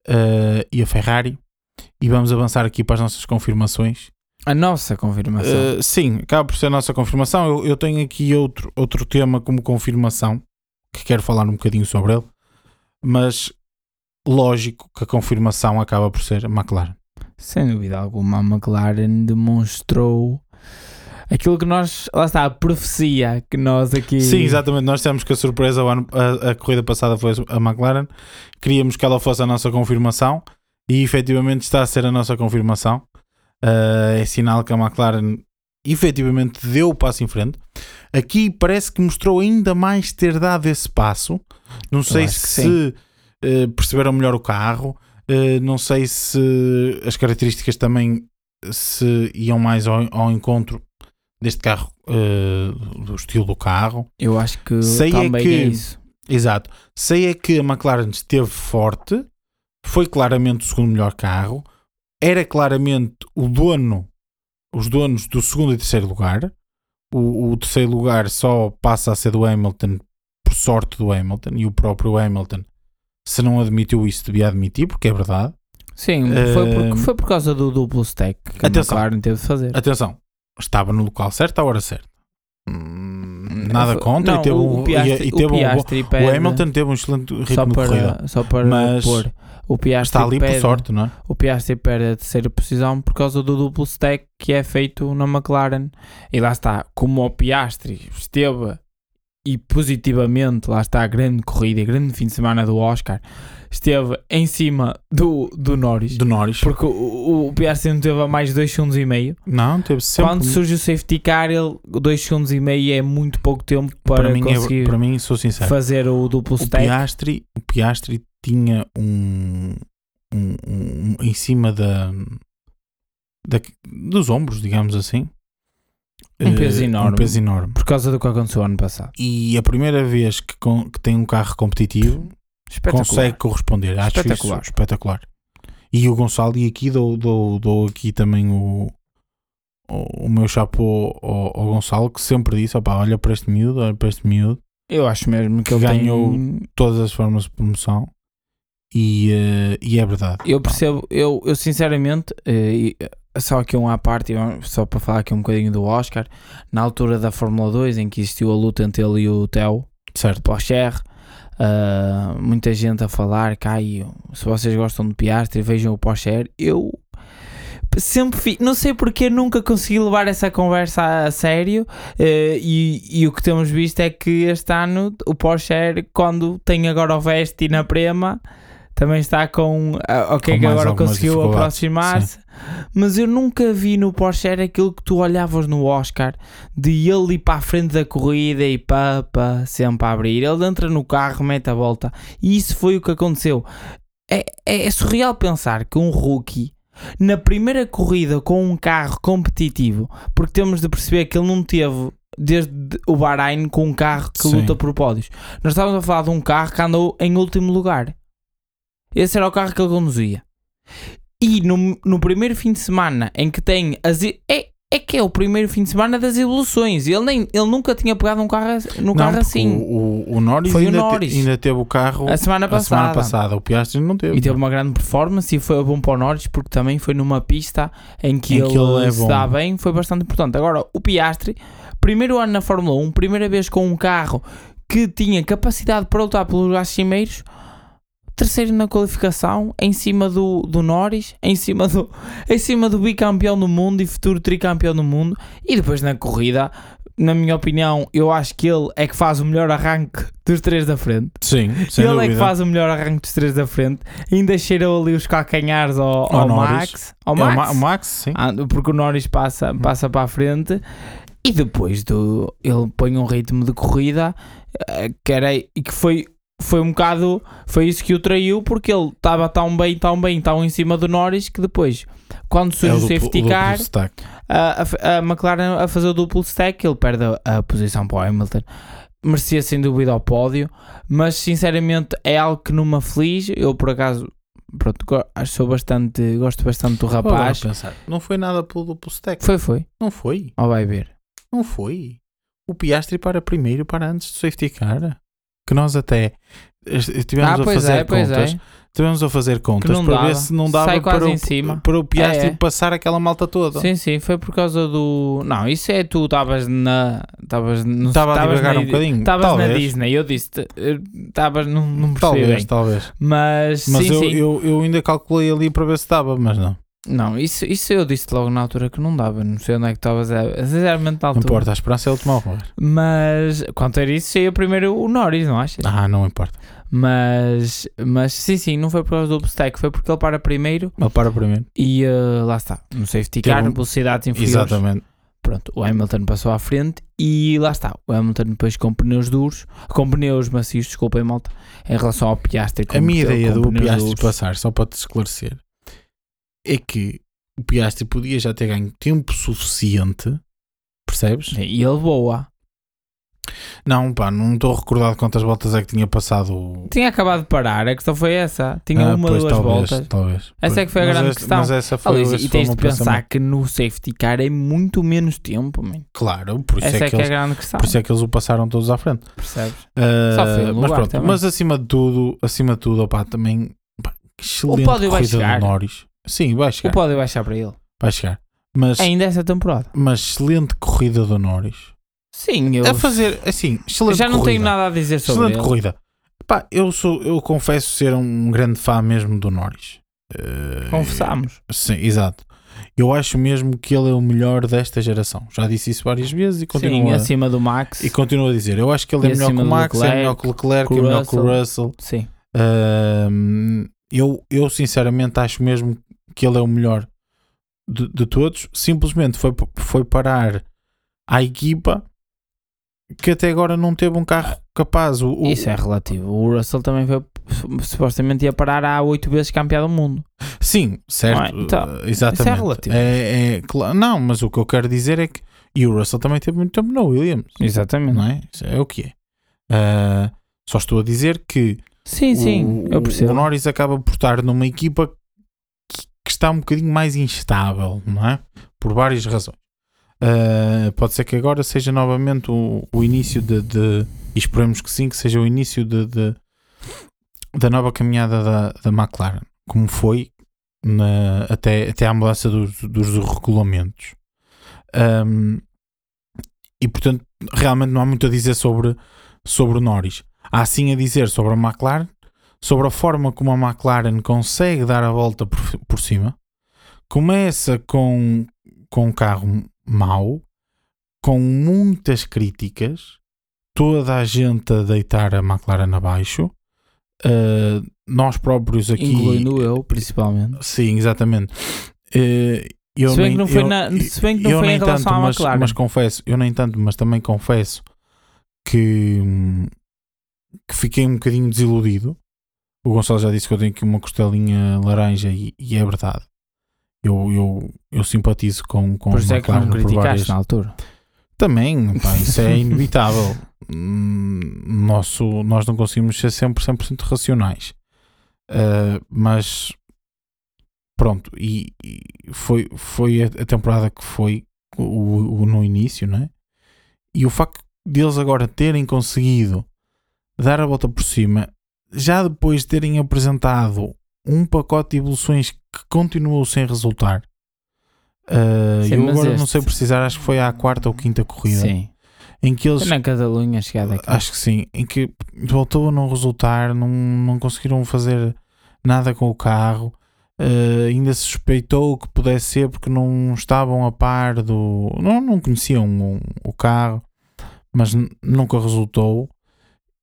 uh, e a Ferrari. E vamos avançar aqui para as nossas confirmações. A nossa confirmação. Uh, sim, acaba por ser a nossa confirmação. Eu, eu tenho aqui outro, outro tema como confirmação, que quero falar um bocadinho sobre ele, mas lógico que a confirmação acaba por ser a McLaren. Sem dúvida alguma, a McLaren demonstrou aquilo que nós, lá está, a profecia que nós aqui. Sim, exatamente. Nós temos que a surpresa, a, a corrida passada foi a McLaren, queríamos que ela fosse a nossa confirmação e efetivamente está a ser a nossa confirmação. Uh, é sinal que a McLaren efetivamente deu o passo em frente. Aqui parece que mostrou ainda mais ter dado esse passo. Não sei se uh, perceberam melhor o carro, uh, não sei se as características também se iam mais ao, ao encontro deste carro, do estilo do carro. Eu acho que sei é também é, que, é isso. Exato. Sei é que a McLaren esteve forte, foi claramente o segundo melhor carro era claramente o dono, os donos do segundo e terceiro lugar. O, o terceiro lugar só passa a ser do Hamilton por sorte do Hamilton e o próprio Hamilton, se não admitiu isso, devia admitir, porque é verdade. Sim, foi, por, foi por causa do duplo stack que atenção, a McLaren teve de fazer. Atenção, estava no local certo à hora certa. Hum, nada contra não, e teve, o, um, Piastri, e, e teve o, Piastri um, o Hamilton teve um excelente ritmo só para, de corrida. Só para mas, pôr o Piastri está ali perde, por sorte, não é? O Piastri perde a terceira posição por causa do duplo stack que é feito na McLaren. E lá está, como o Piastri esteve e positivamente, lá está a grande corrida, a grande fim de semana do Oscar, esteve em cima do, do Norris. Do Norris. Porque o, o Piastri não teve a mais 2 segundos e meio. Não, teve sempre. Quando surge o safety car, 2 segundos e meio é muito pouco tempo para, para mim é conseguir é, para mim, sou sincero, fazer o duplo o stack. Piastri, o Piastri tinha um, um, um, em cima da, da, dos ombros, digamos assim. Um peso, uh, enorme, um peso enorme. Por causa do que aconteceu ano passado. E a primeira vez que, com, que tem um carro competitivo consegue corresponder. Acho espetacular. isso espetacular. E o Gonçalo, e aqui dou, dou, dou aqui também o, o, o meu chapô ao, ao, Gonçalo, que sempre disse: olha para este miúdo, olha para este miúdo. Eu acho mesmo que, que ele ganhou tem... todas as formas de promoção. E, uh, e é verdade. Eu percebo, eu, eu sinceramente, uh, só aqui um à parte, só para falar aqui um bocadinho do Oscar, na altura da Fórmula 2, em que existiu a luta entre ele e o Theo, certo. Pocher, uh, muita gente a falar, Caio, se vocês gostam de Piastri, vejam o Pocher. Eu sempre fi, não sei porque nunca consegui levar essa conversa a sério uh, e, e, o que temos visto é que este ano o Porsche quando tem agora o Veste na Prema também está com. Uh, ok, que agora conseguiu aproximar-se. Mas eu nunca vi no Porsche aquilo que tu olhavas no Oscar de ele ir para a frente da corrida e papa, sempre a abrir. Ele entra no carro, mete a volta. E isso foi o que aconteceu. É, é, é surreal pensar que um rookie na primeira corrida com um carro competitivo, porque temos de perceber que ele não teve desde o Bahrein com um carro que Sim. luta por pódios. Nós estávamos a falar de um carro que andou em último lugar. Esse era o carro que ele conduzia. E no, no primeiro fim de semana em que tem as. É, é que é o primeiro fim de semana das evoluções. Ele, nem, ele nunca tinha pegado um carro, no não, carro assim. O, o, o Norris, foi ainda, o Norris. Te, ainda teve o carro a semana passada. A semana passada. O Piastri não teve. E teve uma grande performance e foi bom para o Norris porque também foi numa pista em que, em ele, que ele é se dá bem. Foi bastante importante. Agora, o Piastri, primeiro ano na Fórmula 1, primeira vez com um carro que tinha capacidade para lutar pelos lugares cimeiros terceiro na qualificação, em cima do, do Norris, em cima do, em cima do bicampeão do mundo e futuro tricampeão do mundo, e depois na corrida, na minha opinião, eu acho que ele é que faz o melhor arranque dos três da frente. Sim, sem Ele dúvida. é que faz o melhor arranque dos três da frente. Ainda cheirou ali os calcanhares ao, ao, ao Max. Ao Max. É o, Ma o Max sim. Ah, porque o Norris passa, passa para a frente. E depois do, ele põe um ritmo de corrida eh, que era, e que foi foi um bocado. Foi isso que o traiu, porque ele estava tão bem, tão bem, tão em cima do Norris que depois, quando surge é o, safety car, a, a, a, McLaren a fazer o duplo stack, ele perde a, a posição para o Hamilton. Merecia sem dúvida ao pódio, mas sinceramente é algo que não me aflige. Eu por acaso pronto, sou bastante, gosto bastante do rapaz. Não foi nada pelo duplo stack. Foi, foi. Não foi. Ou vai ver. Não foi. O Piastri para primeiro, para antes do safety car que nós até estivemos ah, a fazer é, contas. É. Estivemos a fazer contas para ver dava. se não dava para o, para o Piastri É, é. passar aquela malta toda. Sim, sim, foi por causa do. Não, isso é tu estavas na. Estavas no- Estava a estavas divagar na- um bocadinho. Estavas na. Disney, eu disse. Estavas. Não, não percebi Talvez, bem. talvez. Mas, Mas sim, eu, sim. Eu, eu ainda calculei ali para ver se estava, mas não. Não, isso, isso eu disse logo na altura que não dava. Não sei onde é que estavas. a- Sinceramente, na Não altura. importa, a esperança é a última a morrer. Mas quanto a isso, saiu primeiro o Norris, não achas? Ah, não importa. Mas, mas sim, sim, não foi por causa do obstacle, foi porque ele para primeiro Ele para primeiro. e eh, lá está. No safety car, um- velocidades inferiores. Exatamente. Pronto, o Hamilton passou à frente e lá está. O Hamilton depois com pneus duros, com pneus macios, desculpem, malta, em relação ao Piastri. com A minha ideia do Piastri duros. passar, só para te esclarecer, é que o Piastri podia já ter ganho tempo suficiente, percebes? Sim, E ele voa. Não, pá, não estou recordado quantas voltas é que tinha passado. o- Tinha acabado de parar, a questão foi essa. Tinha Ah, uma, pois, duas talvez, voltas. Talvez. Essa é que foi a Mas grande essa- questão. Mas essa foi, Aliás, e o tens de pensar pensamento. que no safety car é muito menos tempo, man. Claro, por isso, Essa é é que que é a eles, grande questão. por isso é que eles o passaram todos à frente. Percebes? Ah, Só foi mas pronto, também. mas acima de tudo, acima de tudo, opá, também pá, excelente pódio vai corrida chegar. do Norris. Sim, vai O chegar. pódio vai baixar para ele. Vai chegar. Mas, Ainda essa temporada. mas excelente corrida do Norris. Sim, eu A fazer, assim, eu excelente já não corrida. tenho nada a dizer sobre Excelente ele. corrida. Pá, eu, sou, eu confesso ser um grande fã mesmo do Norris. Eh, Confessamos. Sim, exato. Eu acho mesmo que ele é o melhor desta geração. Já disse isso várias vezes e Sim, continuo, a, acima do Max. e continuo a dizer. Eu acho que ele é melhor que o Max, é Leclerc, melhor que o Leclerc, é o melhor que o Russell. Sim. Ahm, eu, eu sinceramente acho mesmo que ele é o melhor de, de todos. Simplesmente foi, foi parar à equipa que até agora não teve um carro capaz. O, o- Isso é relativo. O Russell também foi supostamente ia parar há oito vezes campeão do mundo. Sim, certo. É? Então, uh, exatamente. isso é relativo. É, é cla- não, mas o que eu quero dizer é que. E o Russell também teve muito tempo no Williams. Exatamente. Não é? Isso é o que é. Ah, só estou a dizer que Sim, sim, o, eu percebo. o Norris acaba por estar numa equipa que, está um bocadinho mais instável, não é? Por várias razões. Ah, pode ser que agora seja novamente o, o início de, de- E esperemos que sim, que seja o início de, de- da nova caminhada da, da McLaren, como foi na- até, até à mudança dos, dos regulamentos. Ahm, e portanto, realmente não há muito a dizer sobre, sobre o Norris. Há sim a dizer sobre a McLaren, sobre a forma como a McLaren consegue dar a volta por, por cima. Começa com, com um carro mau, com muitas críticas, toda a gente a deitar a McLaren abaixo. Uh, nós próprios aqui. Incluindo eu, principalmente. Sim, exatamente. Uh, eu Se bem nem- que não foi, eu- na, se bem que não foi em relação tanto, à mas, McLaren. mas confesso, eu nem tanto, mas também confesso que, que fiquei um bocadinho desiludido. O Gonçalo já disse que eu tenho aqui uma costelinha laranja e, e é verdade. Eu, eu, eu simpatizo com, com por isso é que não criticaste várias... na altura. Também, pá, isso é inevitável. Hum, Nosso, nós não conseguimos ser sempre 100% racionais. Uh, mas pronto, e, e foi, foi a, temporada que foi o, o- no início, não é? E o facto deles agora terem conseguido dar a volta por cima, já depois de terem apresentado um pacote de evoluções que continuou sem resultar. Uh, Sim, eu agora não este- sei precisar, acho que foi à quarta ou quinta corrida Sim. em que eles na Catalunha chegada aqui. Acho que sim, em que voltou a não resultar, não, não conseguiram fazer nada com o carro. eh, ainda se suspeitou que pudesse ser porque não estavam a par do. Não, não conheciam o, o carro, mas nunca resultou.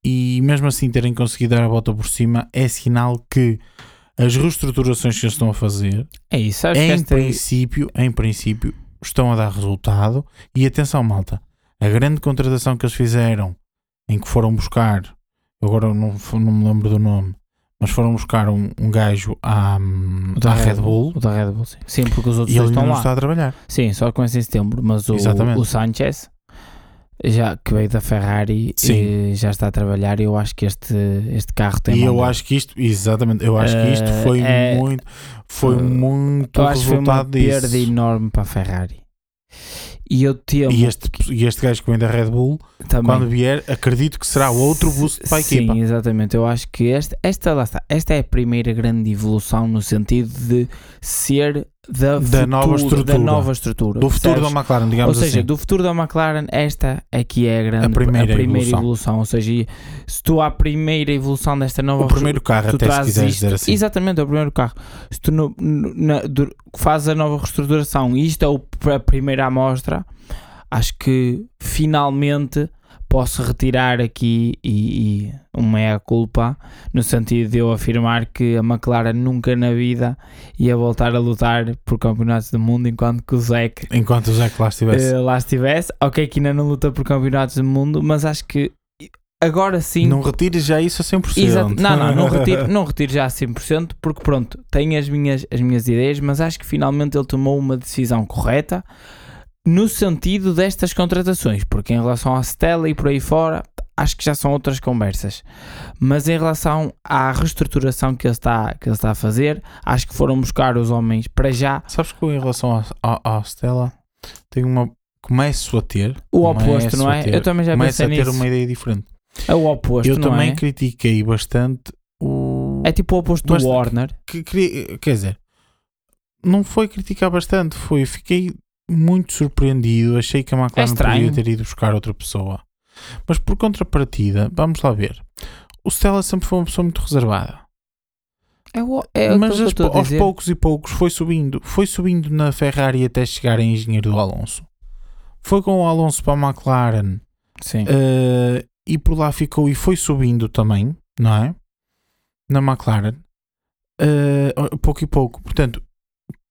E mesmo assim terem conseguido dar a volta por cima é sinal que as reestruturações que eles estão a fazer, É isso, em princípio, em princípio, estão a dar resultado. E atenção, malta, a grande contratação que eles fizeram, em que foram buscar, agora não, não me lembro do nome, mas foram buscar um, um gajo à, o da à Red Bull O da Red Bull, sim. Sim, porque os outros e ele estão não lá. está a trabalhar. Sim, só começa em setembro, mas o, o Sanchez, já que veio da Ferrari, Sim. e já está a trabalhar e eu acho que este, este carro tem E eu acho que isto, exatamente, eu acho que isto Eh, foi é- muito, foi eh, muito Eu acho que foi uma resultado disso. perda enorme para a Ferrari. E eu temo E este, e este gajo que vem da Red Bull, também. quando vier, acredito que será outro boost para a equipa. Sim, exatamente. Eu acho que esta, esta, lá está, esta é a primeira grande evolução no sentido de ser da, Da nova estrutura. Da nova estrutura Do futuro percebes? da McLaren, Ou digamos seja, assim. do futuro da McLaren, esta aqui é a grande A primeira evolução. evolução. Ou seja, se tu à primeira evolução desta nova O primeiro carro, tu até se quiseres isto- dizer assim. Exatamente, é o primeiro carro. Se tu no, na, fazes a nova reestruturação e isto é o, a primeira amostra, acho que finalmente posso retirar aqui e, e uma é a culpa no sentido de eu afirmar que a McLaren nunca na vida ia voltar a lutar por campeonatos do mundo enquanto que o Zek Enquanto o Zé lá estivesse. eh, lá estivesse. Ok, que ainda não luta por campeonatos do mundo, mas acho que agora sim Não retires já isso a 100%. Exato. Não, não, não retiro, não retiro já a 100%, porque pronto, tenho as minhas, as minhas ideias, mas acho que finalmente ele tomou uma decisão correta no sentido destas contratações, porque em relação à Stella e por aí fora, acho que já são outras conversas. Mas em relação à reestruturação que ele está, que ele está a fazer, acho que foram buscar os homens para já Sabes que em relação à- Stella, tenho uma. Começo a ter. o oposto, não é? ter- Eu também já Começo a ter nisso. uma ideia diferente. É o oposto, eu também é? critiquei bastante o. É tipo o oposto do Warner. que queria, quer dizer, não foi criticar bastante, foi fiquei muito surpreendido, achei que a McLaren podia ter ido buscar outra pessoa. Mas por contrapartida, vamos lá ver. O Stella sempre foi uma pessoa muito reservada. É, o, é mas eu aos, poucos e poucos foi subindo. Foi subindo na Ferrari até chegar em engenheiro do Alonso. Foi com o Alonso para a McLaren Sim. eh, e por lá ficou e foi subindo também, não é? Na McLaren, Eh, pouco e pouco. Portanto,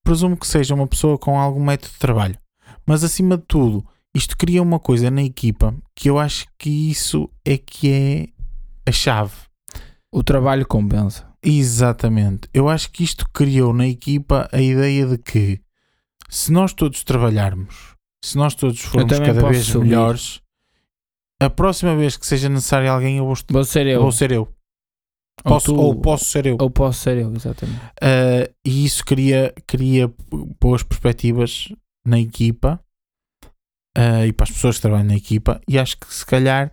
presumo que seja uma pessoa com algum método de trabalho, mas acima de tudo, isto cria uma coisa na equipa que eu acho que isso é que é a chave. O trabalho compensa. Exatamente. Eu acho que isto criou na equipa a ideia de que se nós todos trabalharmos, se nós todos formos cada vez subir. melhores, a próxima vez que seja necessário alguém, eu vou, Vou ser eu. vou ser eu. Ou Posso, tu- ou posso ser eu. Ou posso ser eu, exatamente. Uh, e isso cria, cria boas perspectivas na equipa uh, e para as pessoas que trabalham na equipa. E acho que se calhar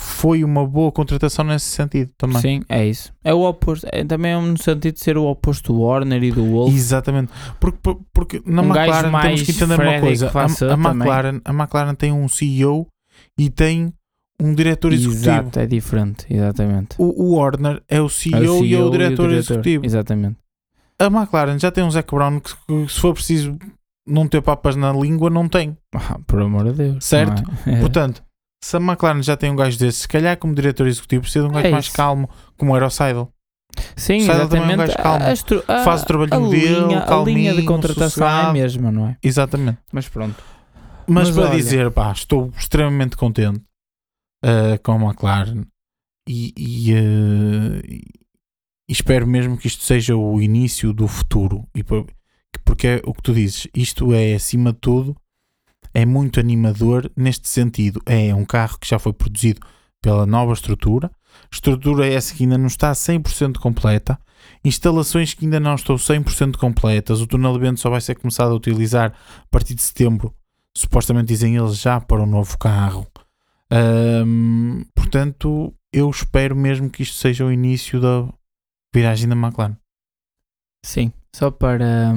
foi uma boa contratação nesse sentido também. Sim, é isso. É o oposto. É, também é no sentido de ser o oposto do Warner e do Wolf. Exatamente. Porque, por- porque na Um McLaren temos que entender uma coisa. A, a, também. McLaren, a McLaren tem um CEO e tem um diretor executivo. Exato, é diferente, exatamente. O, o Warner é o É CEO, e é o diretor, executivo. Exatamente. A McLaren já tem um Zac Brown que, que se for preciso não ter papas na língua, não tem. Ah, por amor de Deus. Certo. não é? Portanto, se a McLaren já tem um gajo desse, se calhar como diretor executivo precisa de um gajo É mais calmo, como era o Seidel. Sim, Seidel também é um exatamente. gajo calmo. A, a Faz o trabalhinho a dele, a linha de contratação é a sossegado. mesma, não é? Exatamente. Mas pronto. Mas, Mas para olha- dizer, pá, estou extremamente contente uh, com a McLaren e, e, uh, e espero mesmo que isto seja o início do futuro. E por- porque é o que tu dizes, isto é acima de tudo, é muito animador neste sentido. É um carro que já foi produzido pela nova estrutura, estrutura essa que ainda não está 100% completa, instalações que ainda não estão 100% completas, o túnel de vento só vai ser começado a utilizar a partir de setembro supostamente dizem eles já para o novo carro. Ahm, portanto, eu espero mesmo que isto seja o início da viragem da McLaren. Sim, só para,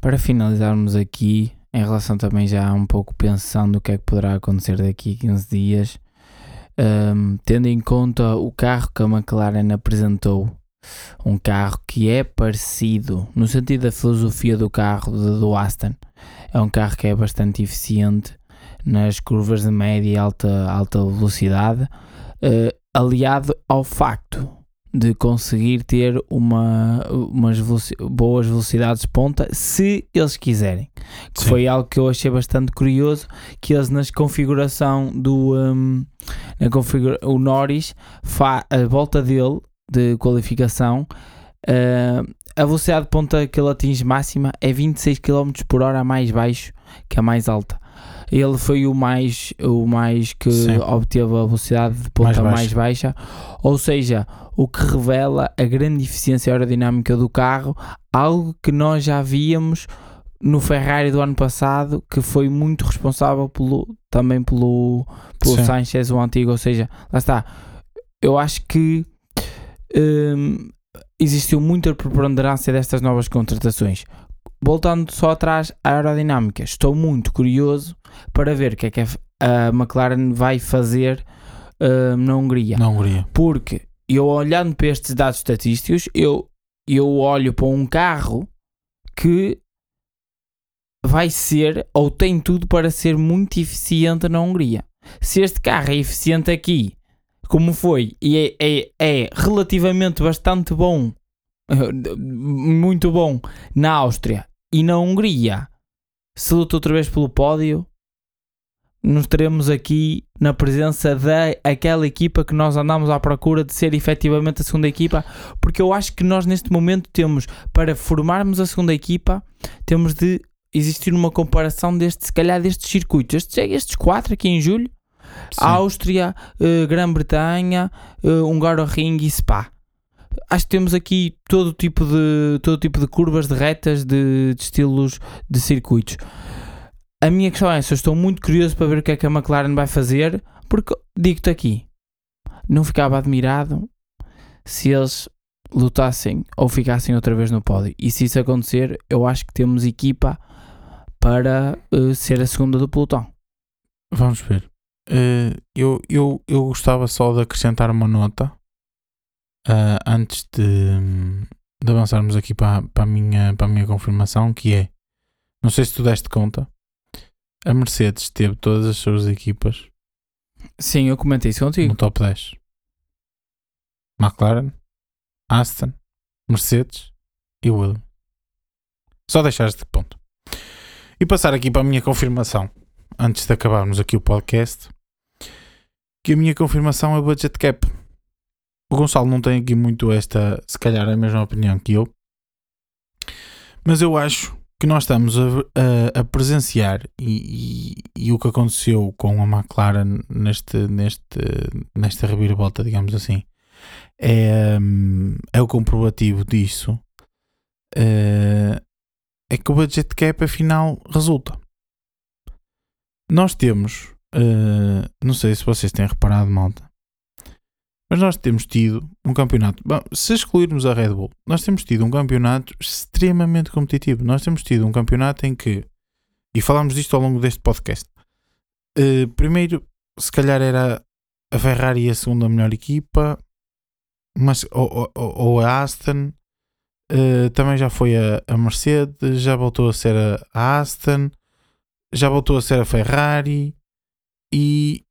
para finalizarmos aqui, em relação também já um pouco pensando o que é que poderá acontecer daqui a 15 dias, hum, tendo em conta o carro que a McLaren apresentou, um carro que é parecido no sentido da filosofia do carro de- do Aston, é um carro que é bastante eficiente nas curvas de média e alta, alta velocidade, eh, aliado ao facto de conseguir ter uma, umas veloci- boas velocidades de ponta se eles quiserem. Que Sim. foi algo que eu achei bastante curioso, que eles nas configuração do hum, na configura, o Norris a volta dele de qualificação ah, a velocidade de ponta que ele atinge máxima é 26 km por hora mais baixo que a mais alta. Ele foi o mais, o mais que Sim. obteve a velocidade de ponta Mais mais baixa, ou seja, o que revela a grande eficiência aerodinâmica do carro, algo que nós já víamos no Ferrari do ano passado, que foi muito responsável pelo, também pelo, pelo Sim. Sanchez, o antigo. Ou seja, lá está. Eu acho que hum, existiu muita preponderância destas novas contratações. Voltando só atrás à aerodinâmica, estou muito curioso para ver o que é que a, McLaren vai fazer hum, na Hungria Na Hungria. porque eu olhando para estes dados estatísticos, eu, eu olho para um carro que vai ser ou tem tudo para ser muito eficiente na Hungria. Se este carro é eficiente aqui, como foi, e é, é, é relativamente bastante bom, muito bom na Áustria e na Hungria, se luta outra vez pelo pódio, nos teremos aqui na presença daquela equipa que nós andamos à procura de ser efetivamente a segunda equipa, porque eu acho que nós neste momento temos, para formarmos a segunda equipa, temos de existir uma comparação deste, se calhar destes circuitos, estes, estes quatro aqui em julho, Sim. Áustria, eh, Grã-Bretanha, eh, Hungaroring e Spa. Acho que temos aqui todo tipo de, todo tipo de curvas, de retas, de, de estilos de circuitos. A minha questão é: eu estou muito curioso para ver o que é que a McLaren vai fazer, porque digo-te aqui, não ficava admirado se eles lutassem ou ficassem outra vez no pódio. E se isso acontecer, eu acho que temos equipa para eh, ser a segunda do pelotão. Vamos ver. Eh, eu, eu, eu gostava só de acrescentar uma nota ah, antes de, de avançarmos aqui para, para, a minha, para a minha confirmação, que é, não sei se tu deste conta, a Mercedes teve todas as suas equipas Sim, eu comentei isso contigo. no top 10. McLaren, Aston, Mercedes e Williams. Só deixar este ponto. E passar aqui para a minha confirmação, antes de acabarmos aqui o podcast, que a minha confirmação é budget cap. O Gonçalo não tem aqui muito esta, se calhar a mesma opinião que eu, mas eu acho que nós estamos a, a- a presenciar e, e- e o que aconteceu com a McLaren neste, neste, nesta reviravolta, digamos assim, é, é o comprovativo disso. eh, é que o budget cap afinal resulta. Nós temos, eh, não sei se vocês têm reparado, malta, mas nós temos tido um campeonato. Bom, se excluirmos a Red Bull, nós temos tido um campeonato extremamente competitivo. Nós temos tido um campeonato em que, e falámos disto ao longo deste podcast. eh, primeiro, se calhar era a Ferrari a segunda melhor equipa, mas, ou, ou- ou a Aston, eh, também já foi a, a Mercedes, já voltou a ser a, a Aston, já voltou a ser a Ferrari e,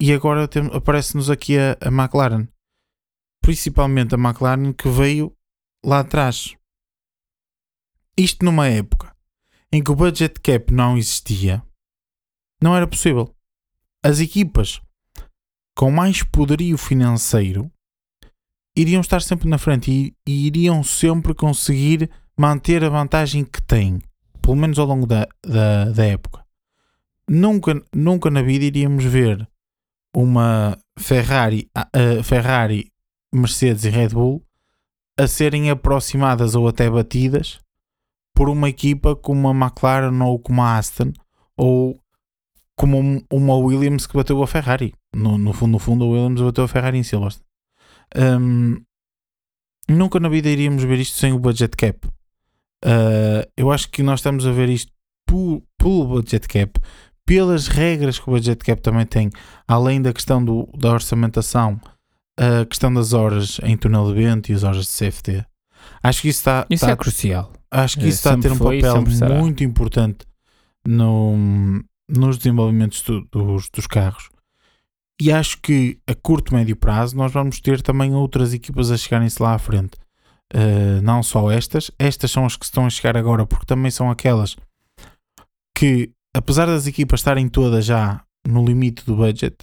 e agora aparece-nos aqui a, a McLaren. Principalmente a McLaren que veio lá atrás. Isto numa época em que o budget cap não existia, não era possível. As equipas com mais poderio financeiro iriam estar sempre na frente e, e iriam sempre conseguir manter a vantagem que têm, pelo menos ao longo da, da, da época. Nunca, nunca na vida iríamos ver uma Ferrari, a Ferrari, Mercedes e Red Bull a serem aproximadas ou até batidas por uma equipa como a McLaren ou como a Aston ou como um- uma Williams que bateu a Ferrari. No, no fundo, no fundo, a Williams bateu a Ferrari em Silverstone. Hum, nunca na vida iríamos ver isto sem o budget cap. Uh, eu acho que nós estamos a ver isto pelo budget cap, pelas regras que o budget cap também tem, além da questão do, da orçamentação, a questão das horas em túnel de vento e as horas de CFD. Acho que isso está, Isso está é crucial. Acho que Eh, isso está a ter um foi e papel muito importante no, nos desenvolvimentos do- dos, dos carros. E acho que a curto, médio prazo nós vamos ter também outras equipas a chegarem-se lá à frente. Uh, não só estas, estas são as que estão a chegar agora, porque também são aquelas que, apesar das equipas estarem todas já no limite do budget,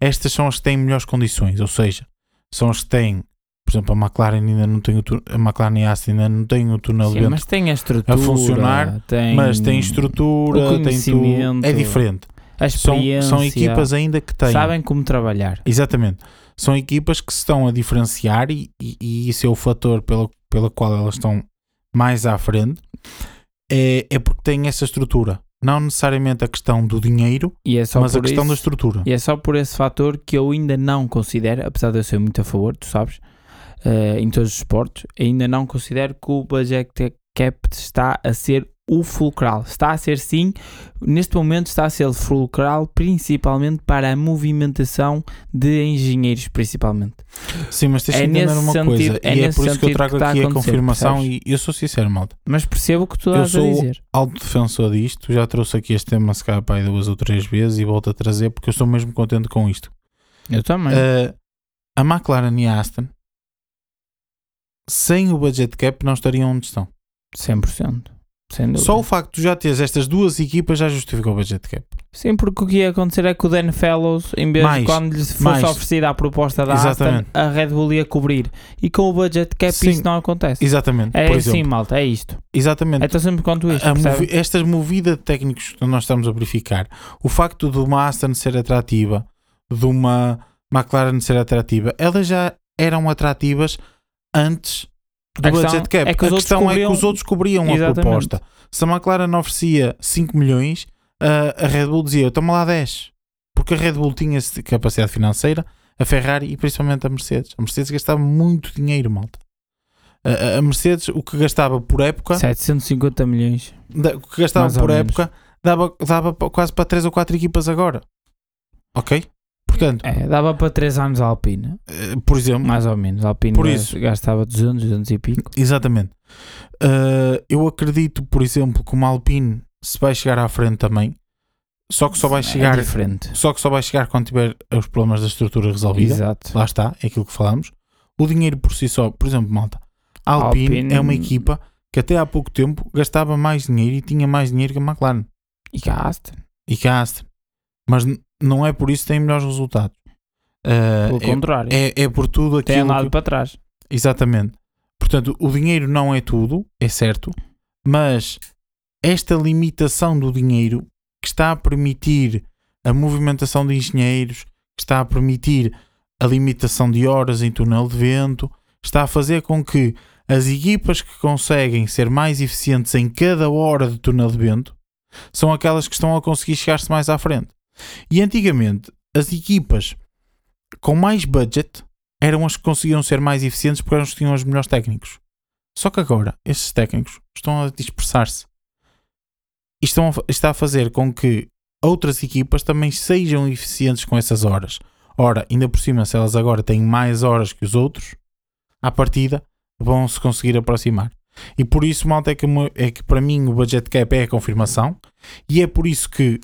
estas são as que têm melhores condições, ou seja, são as que têm, por exemplo, a McLaren ainda não tem o a McLaren e a Aston ainda não têm o túnel Sim, mas tem a estrutura, funcionar, tem mas tem estrutura, tem tudo. É diferente. a São, são equipas ainda que têm. sabem como trabalhar. Exatamente. São equipas que se estão a diferenciar e, e, e isso é o fator pelo, pelo qual elas estão mais à frente. é, é porque tem essa estrutura. Não necessariamente a questão do dinheiro, é mas a questão da isso, estrutura. E é só por esse fator que eu ainda não considero, apesar de eu ser muito a favor, tu sabes, eh, em todos os esportes, ainda não considero que o budget cap está a ser o fulcral. Está a ser sim, neste momento está a ser fulcral principalmente para a movimentação de engenheiros, principalmente. Sim, mas tens É que entender uma sentido- coisa. é e é nesse por isso que eu trago que aqui a confirmação. percebes? E eu sou sincero, malta. Mas percebo o que tu Eu estás a sou- dizer. Autodefensor disto, já trouxe aqui este tema se calhar para aí duas ou três vezes e volto a trazer porque eu estou mesmo contente com isto. Eu também. Uh, a McLaren e a Aston, sem o budget cap, não estariam onde estão. 100%. Só o facto de já teres estas duas equipas já justifica o budget cap. Sim, porque o que ia acontecer é que o Dan Fellows, em vez Mais, de quando lhe fosse mais. oferecida a proposta da Exatamente. Aston, a Red Bull ia cobrir. E com o budget cap Sim. isso não acontece. Exatamente. É assim, malta, é isto. Exatamente. É tão simples quanto isto. Movi- estas movidas de técnicos que nós estamos a verificar, o facto de uma Aston ser atrativa, de uma McLaren ser atrativa, elas já eram atrativas antes do A budget cap. é que a questão é cobriam- que os outros cobriam a Exatamente. proposta. Se a McLaren oferecia 5 milhões, a, a Red Bull dizia: toma lá 10. Porque a Red Bull tinha capacidade financeira, a Ferrari e principalmente a Mercedes. A Mercedes gastava muito dinheiro, malta. A, a- a Mercedes, o que gastava por época, 750 milhões. o que gastava por época, dava, dava quase para 3 ou 4 equipas agora. Ok? Portanto, É, dava para 3 anos a Alpine. eh, por exemplo, Mais ou menos. A Alpine Por isso. gastava 200, 200 e pico. Exatamente. Uh, eu acredito, por exemplo, que uma Alpine se vai chegar à frente também, só que só vai chegar, É diferente. só que só vai chegar quando tiver os problemas da estrutura resolvida. Exato. Lá está, é aquilo que falamos. O dinheiro por si só, por exemplo, malta, a Alpine, Alpine- é uma equipa que até há pouco tempo gastava mais dinheiro e tinha mais dinheiro que a McLaren E que a Aston. e que a Aston, mas não é por isso que tem melhores resultados. Uh, Pelo contrário. é, é, é por tudo tem aquilo andado que, para trás. Exatamente. Portanto, o dinheiro não é tudo, é certo, mas esta limitação do dinheiro que está a permitir a movimentação de engenheiros, que está a permitir a limitação de horas em túnel de vento, está a fazer com que as equipas que conseguem ser mais eficientes em cada hora de túnel de vento são aquelas que estão a conseguir chegar-se mais à frente. E antigamente, as equipas com mais budget eram as que conseguiam ser mais eficientes porque eram que tinham os melhores técnicos. Só que agora, esses técnicos estão a dispersar-se. E estão a, está a fazer com que outras equipas também sejam eficientes com essas horas. Ora, ainda por cima, se elas agora têm mais horas que os outros, à partida vão se conseguir aproximar. E por isso, malta, é que, é que para mim o budget cap é a confirmação. E é por isso que,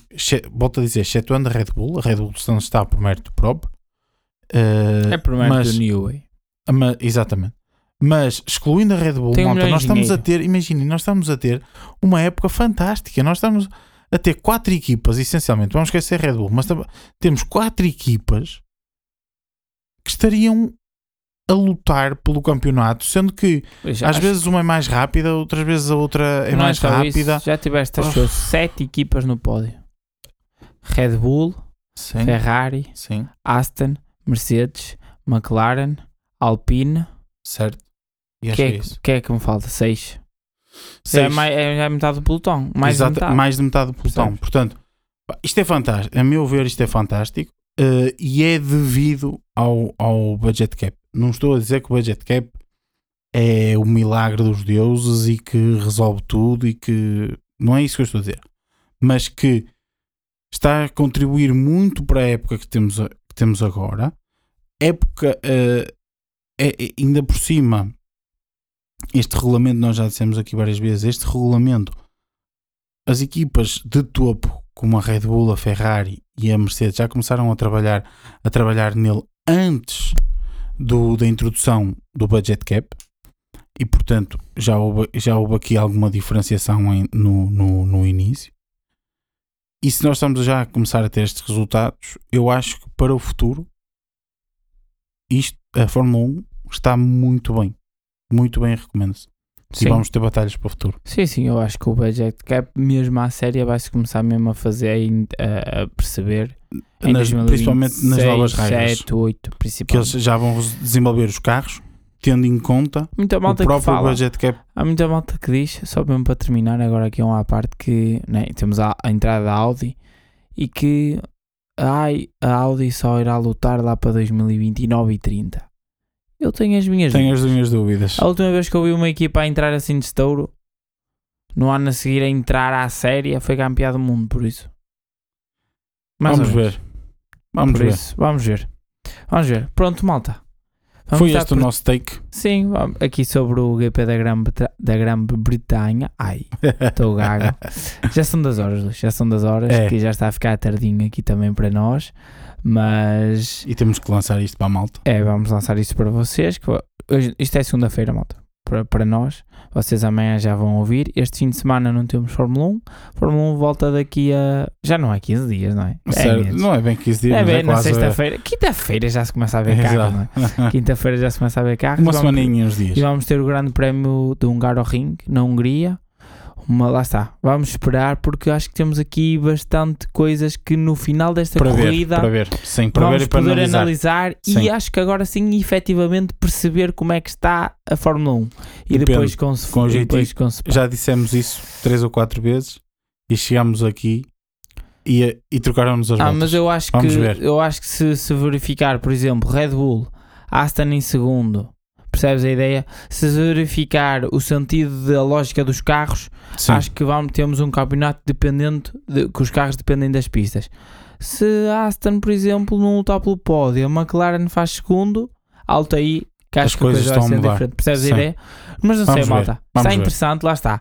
volto a dizer, excetuando a Red Bull, a Red Bull não está por mérito próprio. eh, É primeiro mas, do New Way. ma- exatamente. Mas excluindo a Red Bull, Tem malta, nós estamos a engenheiro. ter, imaginem, nós estamos a ter uma época fantástica. Nós estamos a ter quatro equipas, essencialmente. Vamos esquecer a Red Bull, mas temos quatro equipas que estariam a lutar pelo campeonato, sendo que às vezes uma é mais rápida, outras vezes a outra é não mais só rápida. isso, já tiveste as Oh. suas sete equipas no pódio: Red Bull, Sim, Ferrari, sim, Aston, Mercedes, McLaren, Alpine. certo. E Que é, é isso. que é que me falta? Seis. É, Seis. mais, é, já é metade do pelotão. Mais de Exato, metade. mais de metade do pelotão. Percebes? Portanto, isto é fantástico. A meu ver, isto é fantástico. eh, e é devido ao, ao budget cap. Não estou a dizer que o budget cap é o milagre dos deuses e que resolve tudo e que. Não é isso que eu estou a dizer. Mas que está a contribuir muito para a época que temos, que temos agora. Época. é- é- ainda por cima, este regulamento, nós já dissemos aqui várias vezes, este regulamento as equipas de topo, como a Red Bull, a Ferrari e a Mercedes, já começaram a trabalhar, a trabalhar nele antes do, da introdução do budget cap e, portanto, já houve, já houve aqui alguma diferenciação em- no, no, no início. E se nós estamos já a começar a ter estes resultados, eu acho que para o futuro, isto, a Fórmula 1 está muito bem. Muito bem, recomendo-se. E Sim. vamos ter batalhas para o futuro. sim, sim, eu acho que o budget cap, mesmo à série, vai-se começar mesmo a fazer, a, a perceber. Em Nas- principalmente nas 2026, novas regras. 7, 8, que eles já vão desenvolver os carros tendo em conta Muita o malta que próprio budget cap. Há muita malta que diz, só mesmo para terminar, agora aqui é uma parte que né, temos a, a entrada da Audi e que ai, a Audi só irá lutar lá para 2029 e 30. Eu tenho as minhas Tenho dúvidas. as minhas dúvidas. A última vez que eu vi uma equipa a entrar assim de estouro, no ano a seguir a entrar à séria, foi campeã do mundo, por isso. Mais Vamos ver. Vamos ver. isso, vamos ver. Vamos ver. Pronto, malta. Vamos Foi este o por- nosso take. Sim, vamos- aqui sobre o GP da Grã-Breta- da Grã-Bretanha. Ai, estou gago. já são das horas, Luís, já são das horas, É. que já está a ficar tardinho aqui também para nós. Mas E temos que lançar isto para a malta. é, vamos lançar isto para vocês. Que hoje, isto é segunda-feira, malta. Para, para nós, vocês amanhã já vão ouvir. Este fim de semana não temos Fórmula 1. Fórmula 1 volta daqui a. Já não é 15 dias, não é? É Sério, menos. não é bem 15 dias, É mas bem, é na sexta-feira. Quinta-feira já se começa a ver carros, não é? Quinta-feira já se começa a ver carros. Uma semaninha, uns dias. E vamos ter o grande prémio do Hungaroring na Hungria. Uma, lá está. Vamos esperar porque acho que temos aqui bastante coisas que no final desta Para ver, corrida para ver. Sim, para vamos ver e para poder analisar. analisar, e acho que agora sim efetivamente perceber como é que está a Fórmula 1 e Depende. depois com, Com e jeitinho. depois com Spa. Já dissemos isso três ou quatro vezes e chegámos aqui e, e trocaram-nos as Ah, voltas. mas eu acho Vamos que ver. eu acho que se, se verificar, por exemplo, Red Bull, Aston em segundo, percebes a ideia? Se verificar o sentido da lógica dos carros, Sim. acho que vamos, temos um campeonato dependente de, que os carros dependem das pistas. Se a Aston, por exemplo, não lutar pelo pódio, a McLaren faz segundo, alto aí, que acho As que a coisas coisa vai a ser diferente. Percebes Sim. a ideia? Mas não Vamos sei, ver, malta. vamos Está ver. interessante, lá está.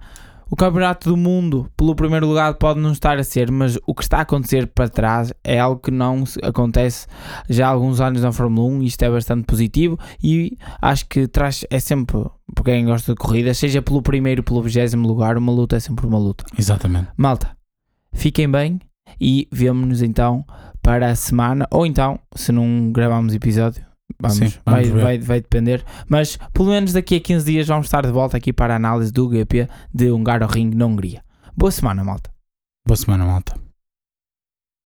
O campeonato do mundo, pelo primeiro lugar, pode não estar a ser, mas o que está a acontecer para trás é algo que não acontece já há alguns anos na Fórmula 1 e isto é bastante positivo e acho que traz, é sempre, para quem gosta de corridas, seja pelo primeiro, pelo vigésimo lugar, uma luta é sempre uma luta. Exatamente. Malta, fiquem bem e vemo-nos então para a semana, ou então, se não gravarmos episódio, vamos, Sim, vamos vai, vai, vai depender, mas pelo menos daqui a 15 dias vamos estar de volta aqui para a análise do GP de Hungaroring na Hungria. Boa semana, malta. Boa semana, malta.